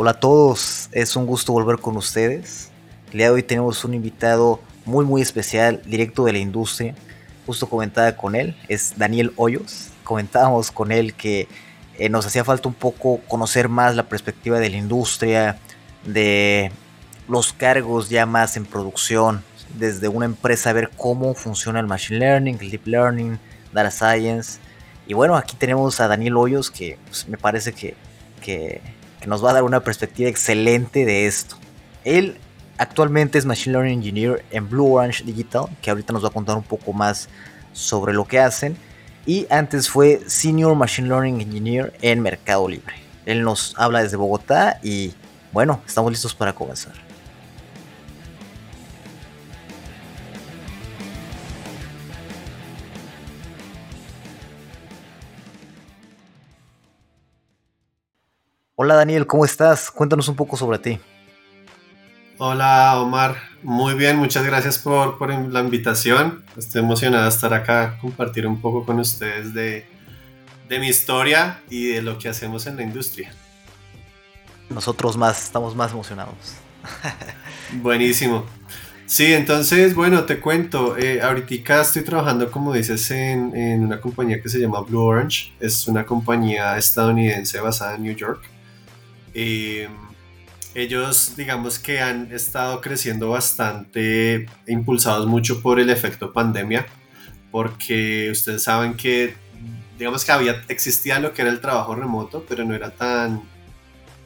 Hola a todos, es un gusto volver con ustedes. El día de hoy tenemos un invitado muy muy especial, directo de la industria. Justo comentaba con él, es Daniel Hoyos. Comentábamos con él que eh, nos hacía falta un poco conocer más la perspectiva de la industria, de los cargos ya más en producción, desde una empresa, ver cómo funciona el Machine Learning, el Deep Learning, Data Science. Y bueno, aquí tenemos a Daniel Hoyos que pues, me parece que, que nos va a dar una perspectiva excelente de esto. Él actualmente es Machine Learning Engineer en Blue Orange Digital, que ahorita nos va a contar un poco más sobre lo que hacen. Y antes fue Senior Machine Learning Engineer en Mercado Libre. Él nos habla desde Bogotá y bueno, estamos listos para comenzar. Hola Daniel, ¿cómo estás? Cuéntanos un poco sobre ti. Hola Omar, muy bien, muchas gracias por, la invitación. Estoy emocionado de estar acá, compartir un poco con ustedes de, de mi historia y de lo que hacemos en la industria. Nosotros más, estamos más emocionados. Buenísimo. Sí, entonces, bueno, te cuento, eh, ahorita estoy trabajando, como dices, en, en, una compañía que se llama Blue Orange. Es una compañía estadounidense basada en New York. Eh, ellos, digamos que han estado creciendo bastante, impulsados mucho por el efecto pandemia, porque ustedes saben que, digamos que había, existía lo que era el trabajo remoto, pero no era tan,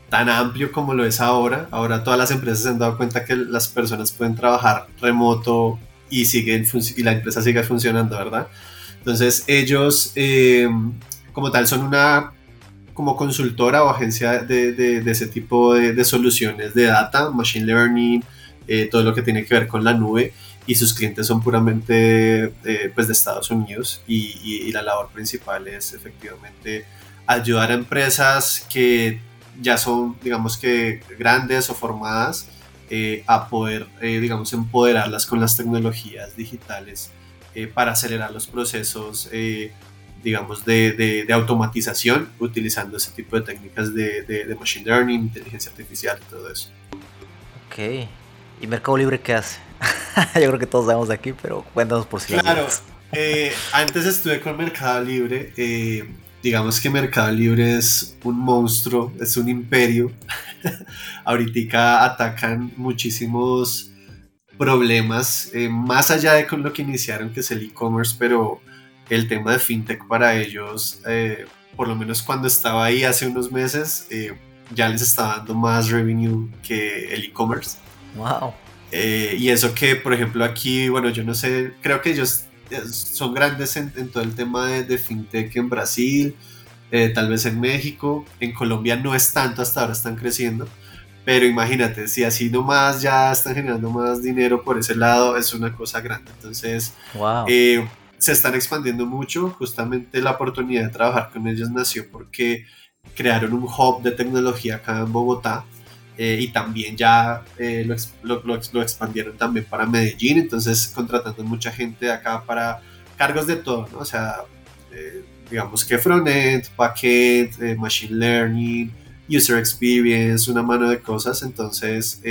tan amplio como lo es ahora. Ahora todas las empresas se han dado cuenta que las personas pueden trabajar remoto y, siguen y la empresa sigue funcionando, ¿verdad? Entonces ellos, eh, como tal, son una como consultora o agencia de, de, ese tipo de, soluciones de data, machine learning, eh, todo lo que tiene que ver con la nube y sus clientes son puramente eh, pues de Estados Unidos y, y, la labor principal es efectivamente ayudar a empresas que ya son digamos que grandes o formadas eh, a poder digamos empoderarlas con las tecnologías digitales para acelerar los procesos digamos, de, de, automatización utilizando ese tipo de técnicas de, de, machine learning, inteligencia artificial y todo eso. Ok. ¿Y Mercado Libre qué hace? Yo creo que todos sabemos de aquí, pero cuéntanos por si Claro, eh, antes estuve con Mercado Libre. Eh, digamos que Mercado Libre es un monstruo, es un imperio. Ahorita atacan muchísimos problemas, eh, más allá de con lo que iniciaron, que es el e-commerce, pero el tema de fintech para ellos, eh, por lo menos cuando estaba ahí hace unos meses, eh, ya les estaba dando más revenue que el e-commerce. Wow. Eh, y eso que, por ejemplo, aquí, bueno, yo no sé, creo que ellos son grandes en, todo el tema de, fintech en Brasil, tal vez en México, en Colombia no es tanto, hasta ahora están creciendo. Pero imagínate, si así nomás ya están generando más dinero por ese lado, es una cosa grande. Entonces, wow se están expandiendo mucho. Justamente la oportunidad de trabajar con ellos nació porque crearon un hub de tecnología acá en Bogotá eh, y también ya eh, lo, lo, expandieron también para Medellín. Entonces, contratando mucha gente acá para cargos de todo, ¿no? O sea, eh, digamos que frontend, backend, machine learning, user experience, una mano de cosas. Entonces,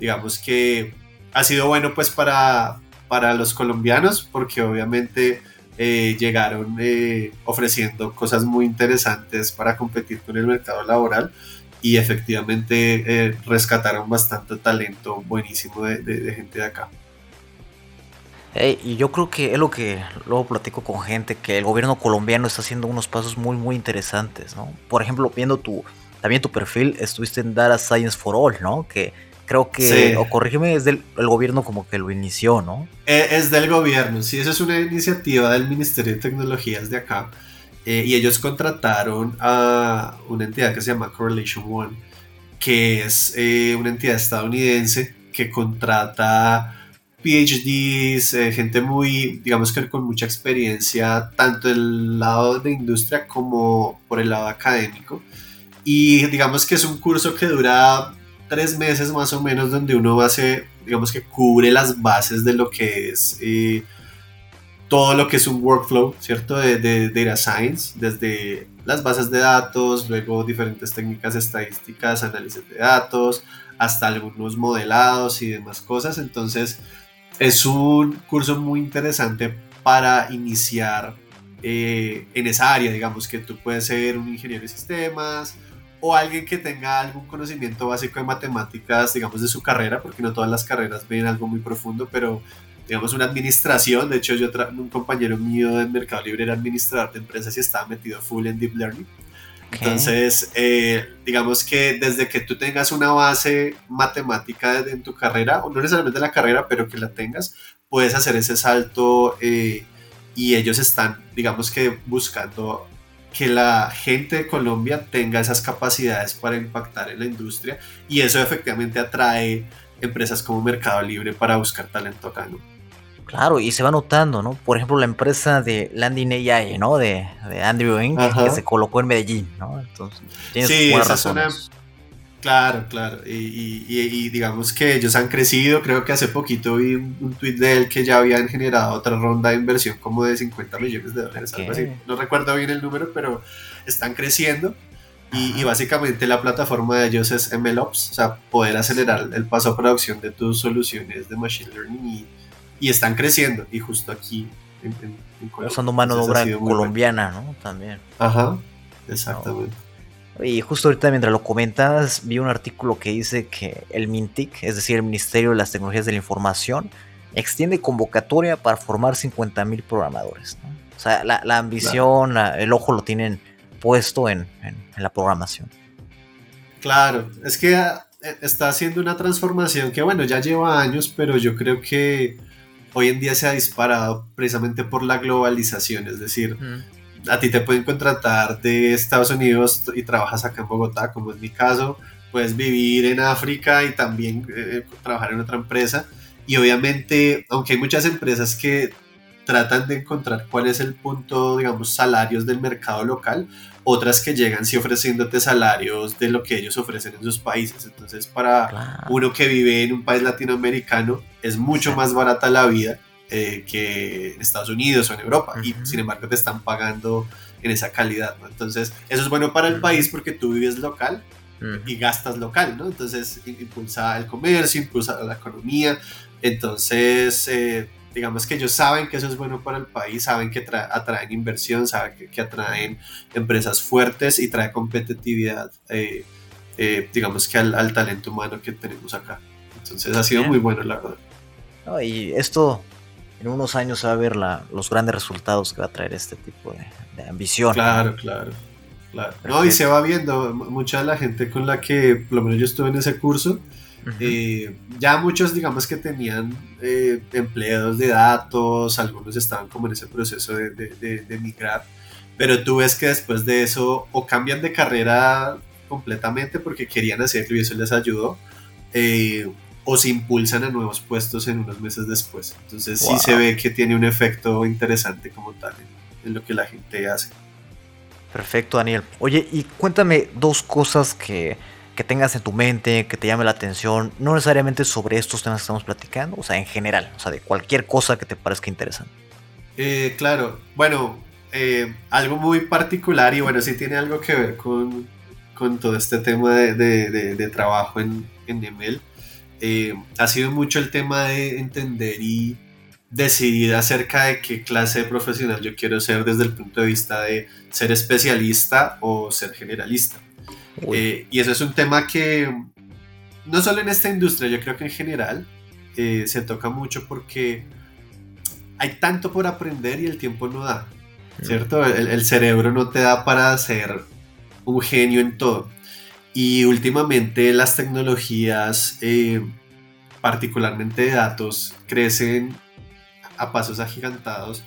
digamos que ha sido bueno pues para, para los colombianos porque obviamente eh, llegaron eh, ofreciendo cosas muy interesantes para competir con el mercado laboral y efectivamente eh, rescataron bastante talento buenísimo de, gente de acá. y yo creo que es lo que luego platico con gente, que el gobierno colombiano está haciendo unos pasos muy, muy interesantes, ¿no? Por ejemplo, viendo tu, también tu perfil, estuviste en Data Science for All, ¿no? Que Creo que, o corrígeme, es del el gobierno como que lo inició, ¿no? Eh, es del gobierno, sí, esa es una iniciativa del Ministerio de Tecnologías de acá. Eh, y ellos contrataron a una entidad que se llama Correlation One, que es eh, una entidad estadounidense que contrata PhDs, gente muy, digamos que con mucha experiencia, tanto del lado de industria como por el lado académico. Y digamos que es un curso que dura tres meses más o menos donde uno hace, digamos que cubre las bases de lo que es eh, todo lo que es un workflow, ¿cierto? De, de, data science, desde las bases de datos, luego diferentes técnicas estadísticas, análisis de datos, hasta algunos modelados y demás cosas. Entonces, es un curso muy interesante para iniciar eh, en esa área, digamos que tú puedes ser un ingeniero de sistemas o alguien que tenga algún conocimiento básico de matemáticas, digamos, de su carrera, porque no todas las carreras ven algo muy profundo, pero digamos, una administración. De hecho, yo un compañero mío del Mercado Libre era administrador de empresas y estaba metido full en Deep Learning. Entonces, eh, digamos que desde que tú tengas una base matemática en tu carrera, o no necesariamente la carrera, pero que la tengas, puedes hacer ese salto eh, y ellos están, digamos que, buscando que la gente de Colombia tenga esas capacidades para impactar en la industria y eso efectivamente atrae empresas como Mercado Libre para buscar talento acá, ¿no? Claro, y se va notando, ¿no? Por ejemplo, la empresa de Landing AI, ¿no? De, de Andrew Ng, que se colocó en Medellín, ¿no? Entonces, sí, esa es una... Claro, claro. Y, digamos que ellos han crecido. Creo que hace poquito vi un, tweet de él que ya habían generado otra ronda de inversión como de 50 millones de dólares, algo así. No recuerdo bien el número, pero están creciendo. Y, básicamente la plataforma de ellos es MLOps, o sea, poder acelerar el paso a producción de tus soluciones de Machine Learning y están creciendo. Y justo aquí en, Usando mano de obra colombiana, ¿no? También. Ajá, exactamente. Y justo ahorita mientras lo comentas, vi un artículo que dice que el MINTIC, es decir, el Ministerio de las Tecnologías de la Información, extiende convocatoria para formar 50.000 programadores. ¿no? O sea, la, ambición, el ojo lo tienen puesto en, en, la programación. Claro, es que eh, está haciendo una transformación que, bueno, ya lleva años, pero yo creo que hoy en día se ha disparado precisamente por la globalización, es decir, a ti te pueden contratar de Estados Unidos y trabajas acá en Bogotá, como es mi caso, puedes vivir en África y también eh, trabajar en otra empresa. Y obviamente, aunque hay muchas empresas que tratan de encontrar cuál es el punto, digamos, salarios del mercado local, otras que llegan sí ofreciéndote salarios de lo que ellos ofrecen en sus países. Entonces, para uno que vive en un país latinoamericano, es mucho más barata la vida eh, que en Estados Unidos o en Europa. Y sin embargo, te están pagando en esa calidad. Entonces, eso es bueno para el país porque tú vives local y gastas local, ¿no? Entonces, impulsa el comercio, impulsa la economía. Entonces, eh, digamos que ellos saben que eso es bueno para el país, saben que atraen inversión, saben que, atraen empresas fuertes y trae competitividad, eh, eh, digamos que al, talento humano que tenemos acá. Entonces ha sido muy bueno, la verdad. y esto en unos años va a ver la, los grandes resultados que va a traer este tipo de, ambición. Claro, claro. Claro. No, y se va viendo, mucha de la gente con la que, por lo menos yo estuve en ese curso, eh, ya muchos, digamos que tenían eh, empleados de datos, algunos estaban como en ese proceso de, de, migrar, pero tú ves que después de eso o cambian de carrera completamente porque querían hacerlo y eso les ayudó, eh, o se impulsan a nuevos puestos en unos meses después. Entonces sí se ve que tiene un efecto interesante como tal en lo que la gente hace. Perfecto, Daniel. Oye, y cuéntame dos cosas que que tengas en tu mente, que te llame la atención, no necesariamente sobre estos temas que estamos platicando, o sea, en general, o sea, de cualquier cosa que te parezca interesante. Eh, claro, bueno, eh, algo muy particular y bueno, sí tiene algo que ver con, con todo este tema de, de, de, trabajo en, en email. Eh, ha sido mucho el tema de entender y decidir acerca de qué clase de profesional yo quiero ser desde el punto de vista de ser especialista o ser generalista. Eh, y eso es un tema que no solo en esta industria, yo creo que en general eh, se toca mucho porque hay tanto por aprender y el tiempo no da, mm. ¿cierto? El, cerebro no te da para ser un genio en todo. Y últimamente las tecnologías, eh, particularmente de datos, crecen a pasos agigantados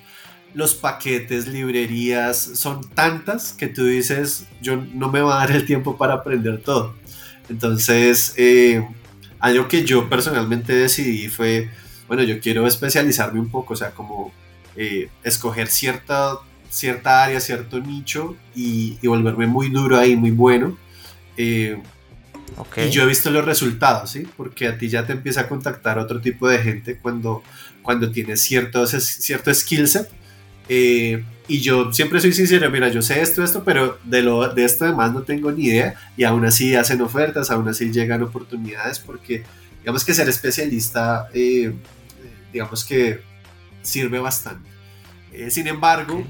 los paquetes, librerías, son tantas que tú dices, yo no me va a dar el tiempo para aprender todo. Entonces, eh, algo que yo personalmente decidí fue, bueno, yo quiero especializarme un poco, o sea, como eh, escoger cierta, cierta área, cierto nicho y, volverme muy duro ahí, muy bueno. Eh, Y yo he visto los resultados, ¿sí? Porque a ti ya te empieza a contactar otro tipo de gente cuando, cuando tienes cierto, cierto skill set. Eh, y yo siempre soy sincero, mira, yo sé esto, esto, pero de, lo, de esto demás no tengo ni idea. Y aún así hacen ofertas, aún así llegan oportunidades, porque digamos que ser especialista, eh, digamos que sirve bastante. Eh, sin embargo,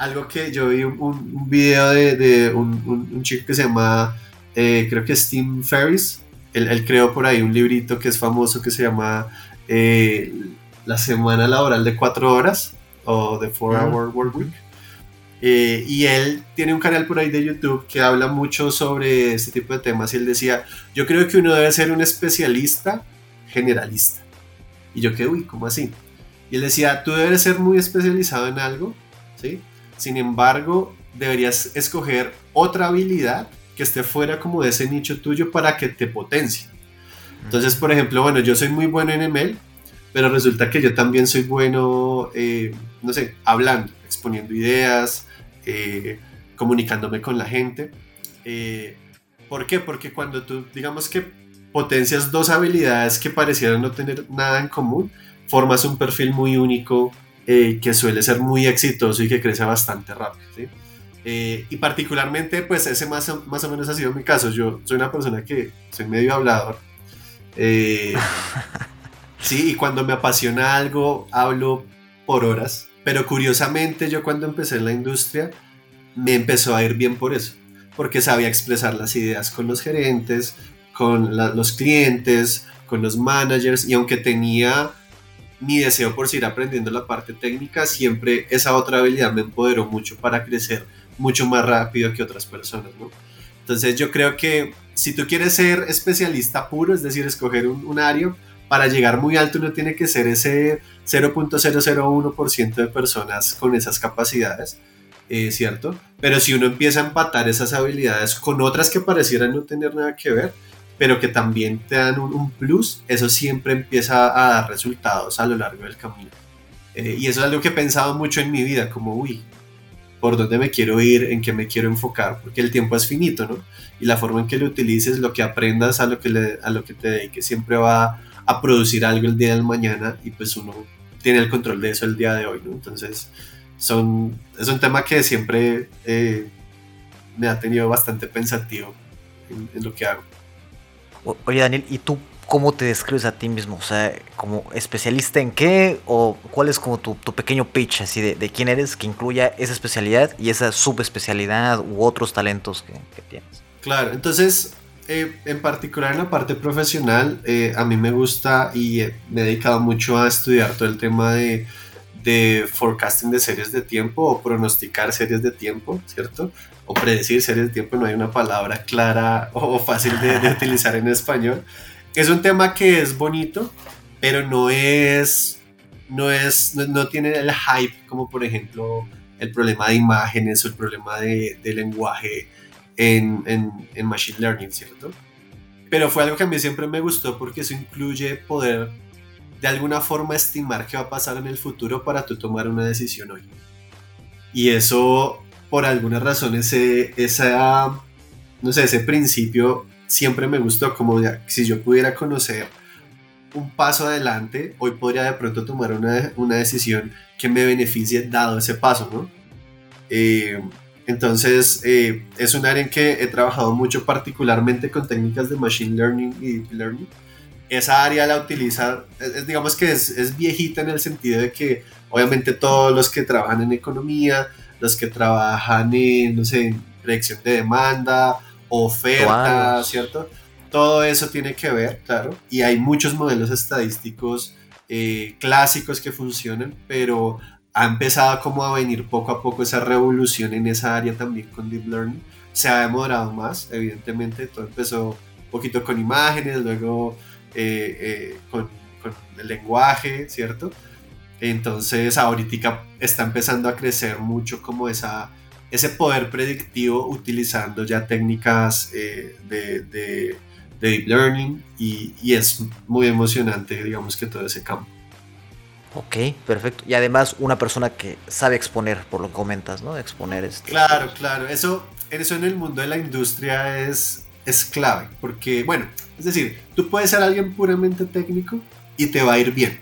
algo que yo vi un, video de, un, chico que se llama, eh, creo que Steve Ferris, él, creó por ahí un librito que es famoso que se llama eh, La semana laboral de cuatro horas o The Four Hour Work Week. y él tiene un canal por ahí de YouTube que habla mucho sobre este tipo de temas y él decía, yo creo que uno debe ser un especialista generalista. Y yo quedé, uy, ¿cómo así? Y él decía, tú debes ser muy especializado en algo, ¿sí? Sin embargo, deberías escoger otra habilidad que esté fuera como de ese nicho tuyo para que te potencie. Entonces, por ejemplo, bueno, yo soy muy bueno en ML, pero resulta que yo también soy bueno, eh, no sé, hablando, exponiendo ideas, eh, comunicándome con la gente. Eh, ¿Por qué? Porque cuando tú, digamos que potencias dos habilidades que parecieran no tener nada en común, formas un perfil muy único eh, que suele ser muy exitoso y que crece bastante rápido. Eh, y particularmente, pues ese más, más o menos ha sido mi caso. Yo soy una persona que soy medio hablador. Eh, sí, y cuando me apasiona algo, hablo por horas. Pero curiosamente, yo cuando empecé en la industria, me empezó a ir bien por eso. Porque sabía expresar las ideas con los gerentes, con los clientes, con los managers. Y aunque tenía mi deseo por seguir aprendiendo la parte técnica, siempre esa otra habilidad me empoderó mucho para crecer mucho más rápido que otras personas, ¿no? Entonces yo creo que si tú quieres ser especialista puro, es decir, escoger un, área, para llegar muy alto uno tiene que ser ese 0.001% de personas con esas capacidades, eh, ¿cierto? Pero si uno empieza a empatar esas habilidades con otras que parecieran no tener nada que ver, pero que también te dan un, plus, eso siempre empieza a dar resultados a lo largo del camino. Eh, y eso es algo que he pensado mucho en mi vida, como, uy, ¿por dónde me quiero ir? ¿En qué me quiero enfocar? Porque el tiempo es finito, ¿no? Y la forma en que lo utilices, lo que aprendas, a lo que, le, a lo que te dediques, siempre va a producir algo el día del mañana y pues uno tiene el control de eso el día de hoy, ¿no? Entonces, son, es un tema que siempre eh, me ha tenido bastante pensativo en lo que hago. Oye, Daniel, ¿y tú cómo te describes a ti mismo? O sea, como especialista en qué o cuál es como tu, pequeño pitch así de, quién eres que incluya esa especialidad y esa subespecialidad u otros talentos que, tienes. Claro, entonces, eh, en particular en la parte profesional, eh, a mí me gusta y me he dedicado mucho a estudiar todo el tema de forecasting de series de tiempo o pronosticar series de tiempo, ¿cierto? O predecir series de tiempo, no hay una palabra clara o fácil de, utilizar en español. Es un tema que es bonito, pero no es, no es, no, tiene el hype como por ejemplo el problema de imágenes o el problema de, lenguaje en, en, en, Machine Learning, ¿cierto? Pero fue algo que a mí siempre me gustó porque eso incluye poder de alguna forma estimar qué va a pasar en el futuro para tú tomar una decisión hoy. Y eso por alguna razón ese, esa, no sé, ese principio siempre me gustó, como si yo pudiera conocer un paso adelante, hoy podría de pronto tomar una, una decisión que me beneficie dado ese paso, ¿no? Eh, entonces, eh, es un área en que he trabajado mucho, particularmente con técnicas de Machine Learning y Deep Learning. Esa área la utiliza, digamos que es, es, viejita en el sentido de que obviamente todos los que trabajan en economía, los que trabajan en, no sé, predicción de demanda, oferta, ¿cierto? Todo eso tiene que ver, claro, y hay muchos modelos estadísticos eh, clásicos que funcionan, pero ha empezado como a venir poco a poco esa revolución en esa área también con Deep Learning. Se ha demorado más, evidentemente, todo empezó un poquito con imágenes, luego eh, eh, con, con el lenguaje, ¿cierto? Entonces ahorita está empezando a crecer mucho como esa, ese poder predictivo utilizando ya técnicas eh, de, deep learning y, es muy emocionante, digamos que todo ese campo. Ok, perfecto. Y además una persona que sabe exponer, por lo que comentas, ¿no? Exponer este. Claro, claro. Eso, eso en el mundo de la industria es, es clave, porque, bueno, es decir, tú puedes ser alguien puramente técnico y te va a ir bien,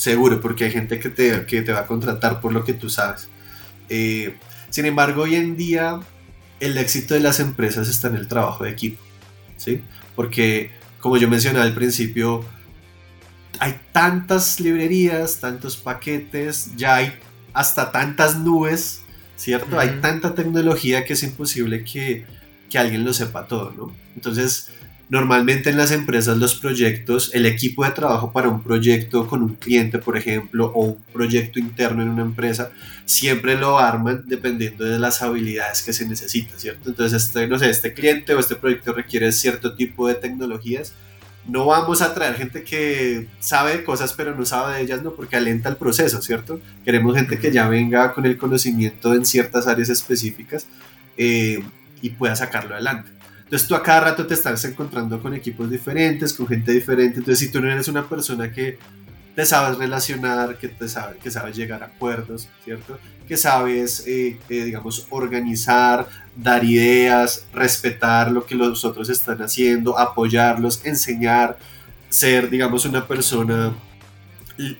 seguro, porque hay gente que te, que te va a contratar por lo que tú sabes. Eh, sin embargo, hoy en día el éxito de las empresas está en el trabajo de equipo, ¿sí? Porque, como yo mencionaba al principio, hay tantas librerías, tantos paquetes, ya hay hasta tantas nubes, ¿cierto? Hay tanta tecnología que es imposible que, que alguien lo sepa todo, ¿no? Entonces, Normalmente en las empresas los proyectos, el equipo de trabajo para un proyecto con un cliente, por ejemplo, o un proyecto interno en una empresa, siempre lo arman dependiendo de las habilidades que se necesita, ¿cierto? Entonces, este, no sé, este cliente o este proyecto requiere cierto tipo de tecnologías. No vamos a traer gente que sabe cosas pero no sabe de ellas, no, porque alenta el proceso, ¿cierto? Queremos gente que ya venga con el conocimiento en ciertas áreas específicas eh, y pueda sacarlo adelante. Entonces tú a cada rato te estás encontrando con equipos diferentes, con gente diferente. Entonces si tú no eres una persona que te sabes relacionar, que, te sabe, que sabes llegar a acuerdos, ¿cierto? Que sabes, eh, eh, digamos, organizar, dar ideas, respetar lo que los otros están haciendo, apoyarlos, enseñar, ser, digamos, una persona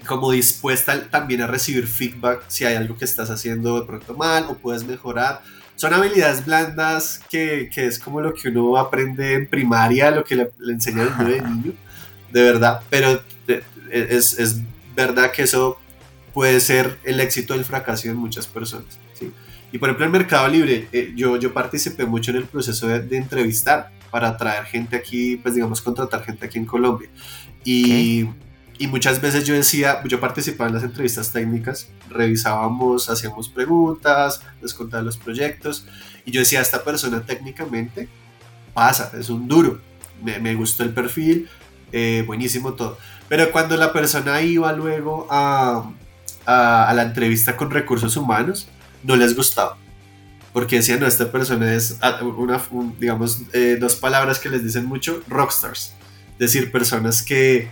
como dispuesta también a recibir feedback si hay algo que estás haciendo de pronto mal o puedes mejorar son habilidades blandas que, que, es como lo que uno aprende en primaria, lo que le, enseñan de niño, de verdad, pero es, es, verdad que eso puede ser el éxito del fracaso de muchas personas. ¿sí? Y por ejemplo, en Mercado Libre, eh, yo, yo participé mucho en el proceso de, de, entrevistar para traer gente aquí, pues digamos, contratar gente aquí en Colombia. Y. Y muchas veces yo decía, yo participaba en las entrevistas técnicas, revisábamos, hacíamos preguntas, les contaba los proyectos, y yo decía, esta persona técnicamente pasa, es un duro, me, me gustó el perfil, eh, buenísimo todo. Pero cuando la persona iba luego a, a, la entrevista con recursos humanos, no les gustaba. Porque decían, no, esta persona es, ah, una, digamos, eh, dos palabras que les dicen mucho, rockstars decir, personas que,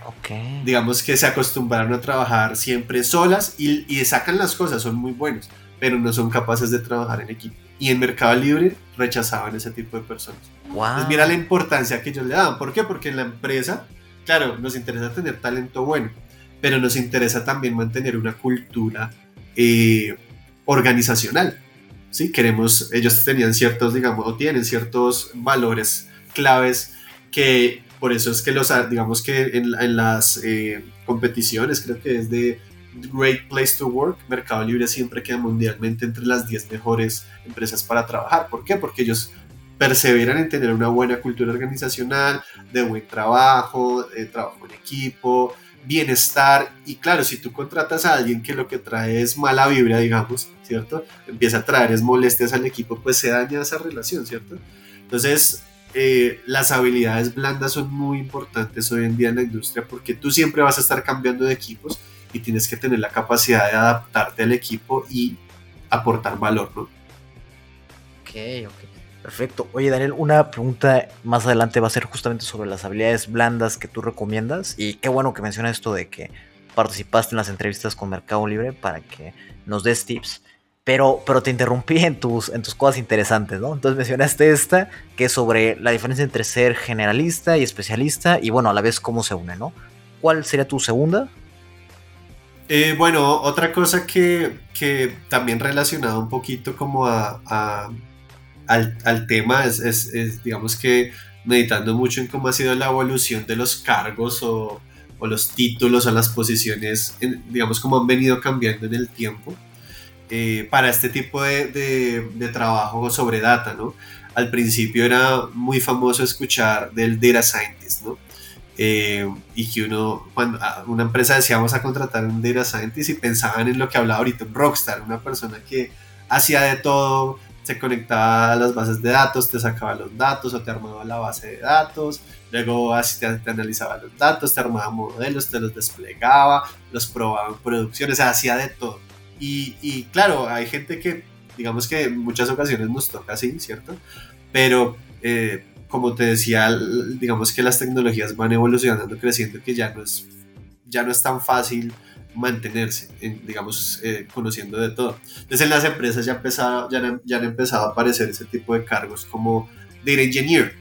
digamos que se acostumbraron a trabajar siempre solas y, y, sacan las cosas, son muy buenos, pero no son capaces de trabajar en equipo. Y en Mercado Libre rechazaban ese tipo de personas. Wow. mira la importancia que ellos le daban. ¿Por qué? Porque en la empresa, claro, nos interesa tener talento bueno, pero nos interesa también mantener una cultura eh, organizacional. ¿sí? Queremos, ellos tenían ciertos, digamos, o tienen ciertos valores claves que por eso es que los, digamos que en, las eh, competiciones, creo que es de Great Place to Work, Mercado Libre siempre queda mundialmente entre las 10 mejores empresas para trabajar. ¿Por qué? Porque ellos perseveran en tener una buena cultura organizacional, de buen trabajo, de trabajo en equipo, bienestar. Y claro, si tú contratas a alguien que lo que trae es mala vibra, digamos, ¿cierto? Empieza a traer es molestias al equipo, pues se daña esa relación, ¿cierto? Entonces, eh, las habilidades blandas son muy importantes hoy en día en la industria porque tú siempre vas a estar cambiando de equipos y tienes que tener la capacidad de adaptarte al equipo y aportar valor, ¿no? Ok, ok. Perfecto. Oye, Daniel, una pregunta más adelante va a ser justamente sobre las habilidades blandas que tú recomiendas. Y qué bueno que mencionas esto de que participaste en las entrevistas con Mercado Libre para que nos des tips. Pero, pero te interrumpí en tus, en tus cosas interesantes, ¿no? Entonces mencionaste esta, que es sobre la diferencia entre ser generalista y especialista, y bueno, a la vez cómo se une, ¿no? ¿Cuál sería tu segunda? Eh, bueno, otra cosa que, que, también relacionado un poquito como a, al, al, tema es, es, es, digamos que meditando mucho en cómo ha sido la evolución de los cargos o, o los títulos o las posiciones, digamos, cómo han venido cambiando en el tiempo. Eh, para este tipo de, de, trabajo sobre data, ¿no? Al principio era muy famoso escuchar del data scientist, ¿no? Eh, y que uno, cuando una empresa decía vamos a contratar un data scientist y pensaban en lo que hablaba ahorita un rockstar, una persona que hacía de todo, se conectaba a las bases de datos, te sacaba los datos o te armaba la base de datos, luego así te, te analizaba los datos, te armaba modelos, te los desplegaba, los probaba en producción, o sea, hacía de todo. Y, claro, hay gente que, digamos que en muchas ocasiones nos toca así, ¿cierto? Pero, eh, como te decía, digamos que las tecnologías van evolucionando, creciendo, que ya no es, ya no es tan fácil mantenerse, digamos, eh, conociendo de todo. Entonces en las empresas ya, empezado, ya, ya han empezado a aparecer ese tipo de cargos como Data Engineer.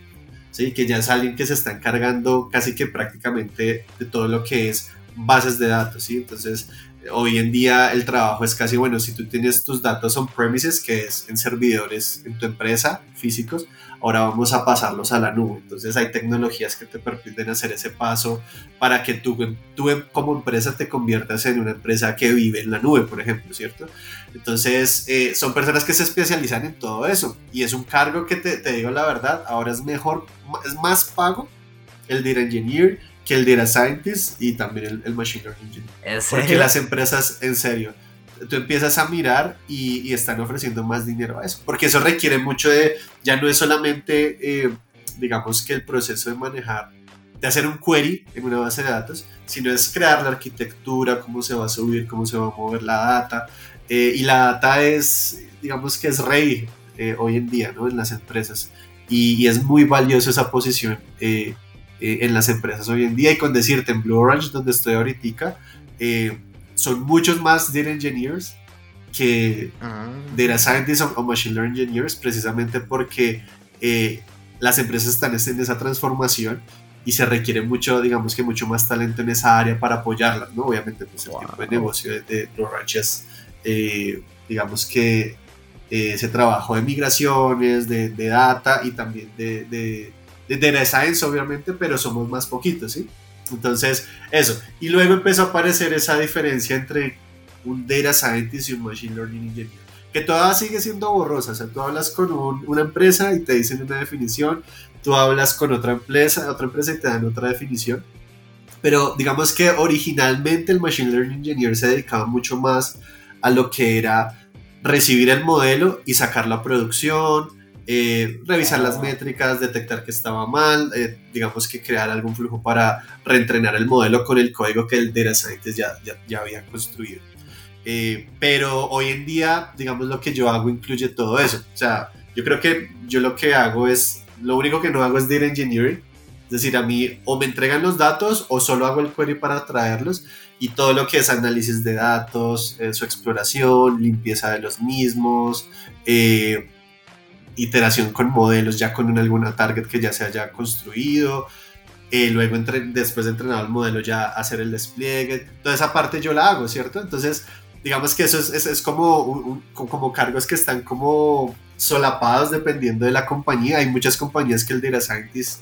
¿sí? que ya es alguien que se está encargando casi que prácticamente de todo lo que es bases de datos. ¿sí? Entonces, hoy en día el trabajo es casi, bueno, si tú tienes tus datos on premises, que es en servidores en tu empresa físicos, ahora vamos a pasarlos a la nube. Entonces hay tecnologías que te permiten hacer ese paso para que tú, tú como empresa te conviertas en una empresa que vive en la nube, por ejemplo, ¿cierto? Entonces eh, son personas que se especializan en todo eso y es un cargo que te, te digo la verdad, ahora es mejor, es más pago el Data Engineer que el Data Scientist y también el, Machine Learning Engineer. Porque las empresas, en serio, tú empiezas a mirar y, están ofreciendo más dinero a eso, porque eso requiere mucho de, ya no es solamente, eh, digamos que el proceso de manejar, de hacer un query en una base de datos, sino es crear la arquitectura, cómo se va a subir, cómo se va a mover la data, eh, y la data es, digamos que es rey eh, hoy en día, ¿no? En las empresas, y, y es muy valiosa esa posición eh, en las empresas hoy en día. Y con decirte, en Blue Orange, donde estoy ahorita, eh, son muchos más data engineers que ah. data scientists o, machine learning engineers, precisamente porque eh, las empresas están en esa transformación y se requiere mucho, digamos que mucho más talento en esa área para apoyarlas, ¿no? Obviamente, pues el tipo de negocio de, Blue Orange es, digamos que ese trabajo de migraciones, de, de data y también de, de Data Science, obviamente, pero somos más poquitos, ¿sí? Entonces, eso. Y luego empezó a aparecer esa diferencia entre un Data Scientist y un Machine Learning Engineer, que todavía sigue siendo borrosa. O sea, tú hablas con una empresa y te dicen una definición, tú hablas con otra empresa, otra empresa y te dan otra definición. Pero digamos que originalmente el Machine Learning Engineer se dedicaba mucho más a lo que era recibir el modelo y sacar la producción, eh, revisar las métricas, detectar que estaba mal, eh, digamos que crear algún flujo para reentrenar el modelo con el código que el Data Scientist ya, ya, había construido. Eh, pero hoy en día, digamos, lo que yo hago incluye todo eso. O sea, yo creo que yo lo que hago es, lo único que no hago es Data Engineering. Es decir, a mí o me entregan los datos o solo hago el query para traerlos y todo lo que es análisis de datos, su exploración, limpieza de los mismos, iteración con modelos, ya con alguna target que ya se haya construido. Eh, luego, entre, después de entrenado el modelo, ya hacer el despliegue. Toda esa parte yo la hago, ¿cierto? Entonces, digamos que eso es, es, como, como cargos que están como solapados dependiendo de la compañía. Hay muchas compañías que el Data Scientist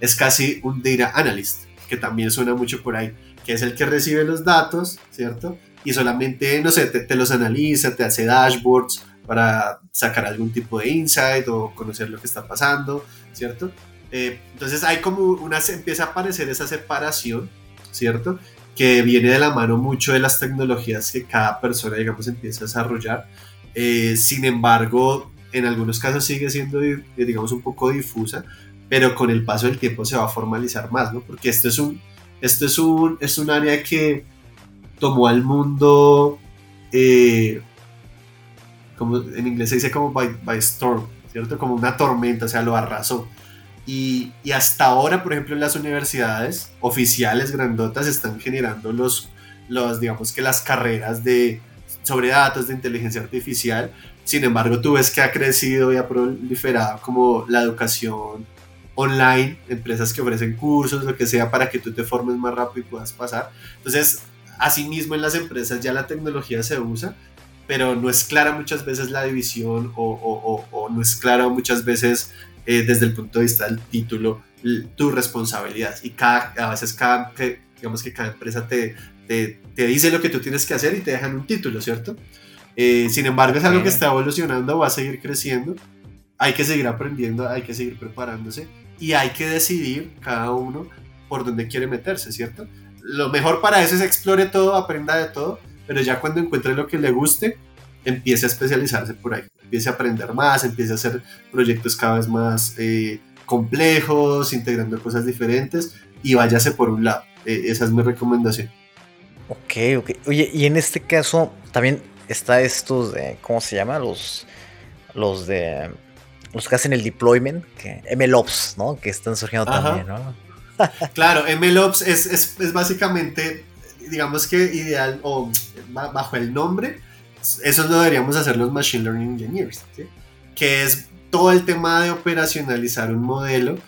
es casi un Data Analyst, que también suena mucho por ahí, que es el que recibe los datos, ¿cierto? Y solamente, no sé, te, te los analiza, te hace dashboards para sacar algún tipo de insight o conocer lo que está pasando, ¿cierto? Eh, entonces hay como una, empieza a aparecer esa separación, ¿cierto? Que viene de la mano mucho de las tecnologías que cada persona, digamos, empieza a desarrollar. Eh, sin embargo, en algunos casos sigue siendo, digamos, un poco difusa, pero con el paso del tiempo se va a formalizar más, ¿no? Porque esto es un, esto es un, es un área que tomó al mundo eh, como en inglés se dice como by, storm, ¿cierto? Como una tormenta, o sea, lo arrasó. Y, y, hasta ahora, por ejemplo, en las universidades oficiales grandotas están generando los, los, digamos que las carreras de, sobre datos de inteligencia artificial. Sin embargo, tú ves que ha crecido y ha proliferado como la educación online, empresas que ofrecen cursos, lo que sea, para que tú te formes más rápido y puedas pasar. Entonces, asimismo en las empresas ya la tecnología se usa pero no es clara muchas veces la división o, no es clara muchas veces eh, desde el punto de vista del título tu responsabilidad y cada, a veces cada, digamos que cada empresa te, te, te, dice lo que tú tienes que hacer y te dejan un título, ¿cierto? Eh, sin embargo es algo que está evolucionando, va a seguir creciendo, hay que seguir aprendiendo, hay que seguir preparándose y hay que decidir cada uno por dónde quiere meterse, ¿cierto? Lo mejor para eso es explore todo, aprenda de todo, pero ya cuando encuentre lo que le guste, empiece a especializarse por ahí, empiece a aprender más, empiece a hacer proyectos cada vez más eh, complejos, integrando cosas diferentes y váyase por un lado. E, esa es mi recomendación. Ok, ok. Oye, y en este caso también está estos de, ¿cómo se llama? Los, los de, los que hacen el deployment, que MLOps, ¿no? Que están surgiendo también, ¿no? claro, MLOps es, es, es básicamente digamos que ideal o bajo el nombre, eso lo deberíamos hacer los Machine Learning Engineers, que es todo el tema de operacionalizar un modelo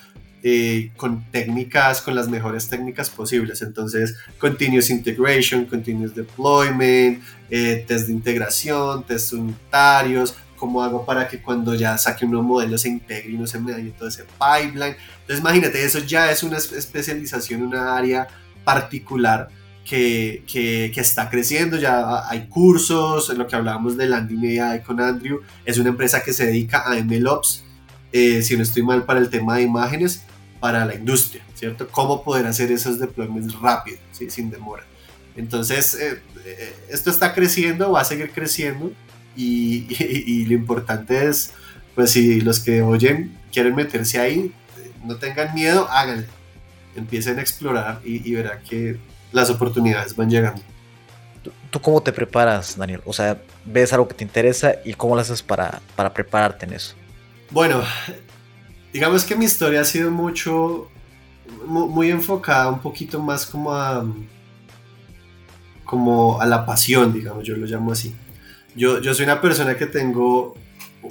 eh, con técnicas, con las mejores técnicas posibles. Entonces, continuous integration, continuous deployment, eh, test de integración, test unitarios, cómo hago para que cuando ya saque un nuevo modelo se integre y no se me dañe todo ese pipeline. Entonces, imagínate, eso ya es una especialización, una área particular que, está creciendo, ya hay cursos, en lo que hablábamos de Landing AI con Andrew, es una empresa que se dedica a MLOps, eh, si no estoy mal para el tema de imágenes, para la industria, ¿cierto? Cómo poder hacer esos deployments rápido, ¿sí? sin demora. Entonces, eh, eh, esto está creciendo, va a seguir creciendo y, lo importante es, pues si los que oyen quieren meterse ahí, no tengan miedo, háganlo. Empiecen a explorar y, y que las oportunidades van llegando. ¿Tú, cómo te preparas, Daniel? O sea, ves algo que te interesa y cómo lo haces para, para prepararte en eso. Bueno, digamos que mi historia ha sido mucho, muy, enfocada un poquito más como a, como a la pasión, digamos, yo lo llamo así. Yo, yo soy una persona que tengo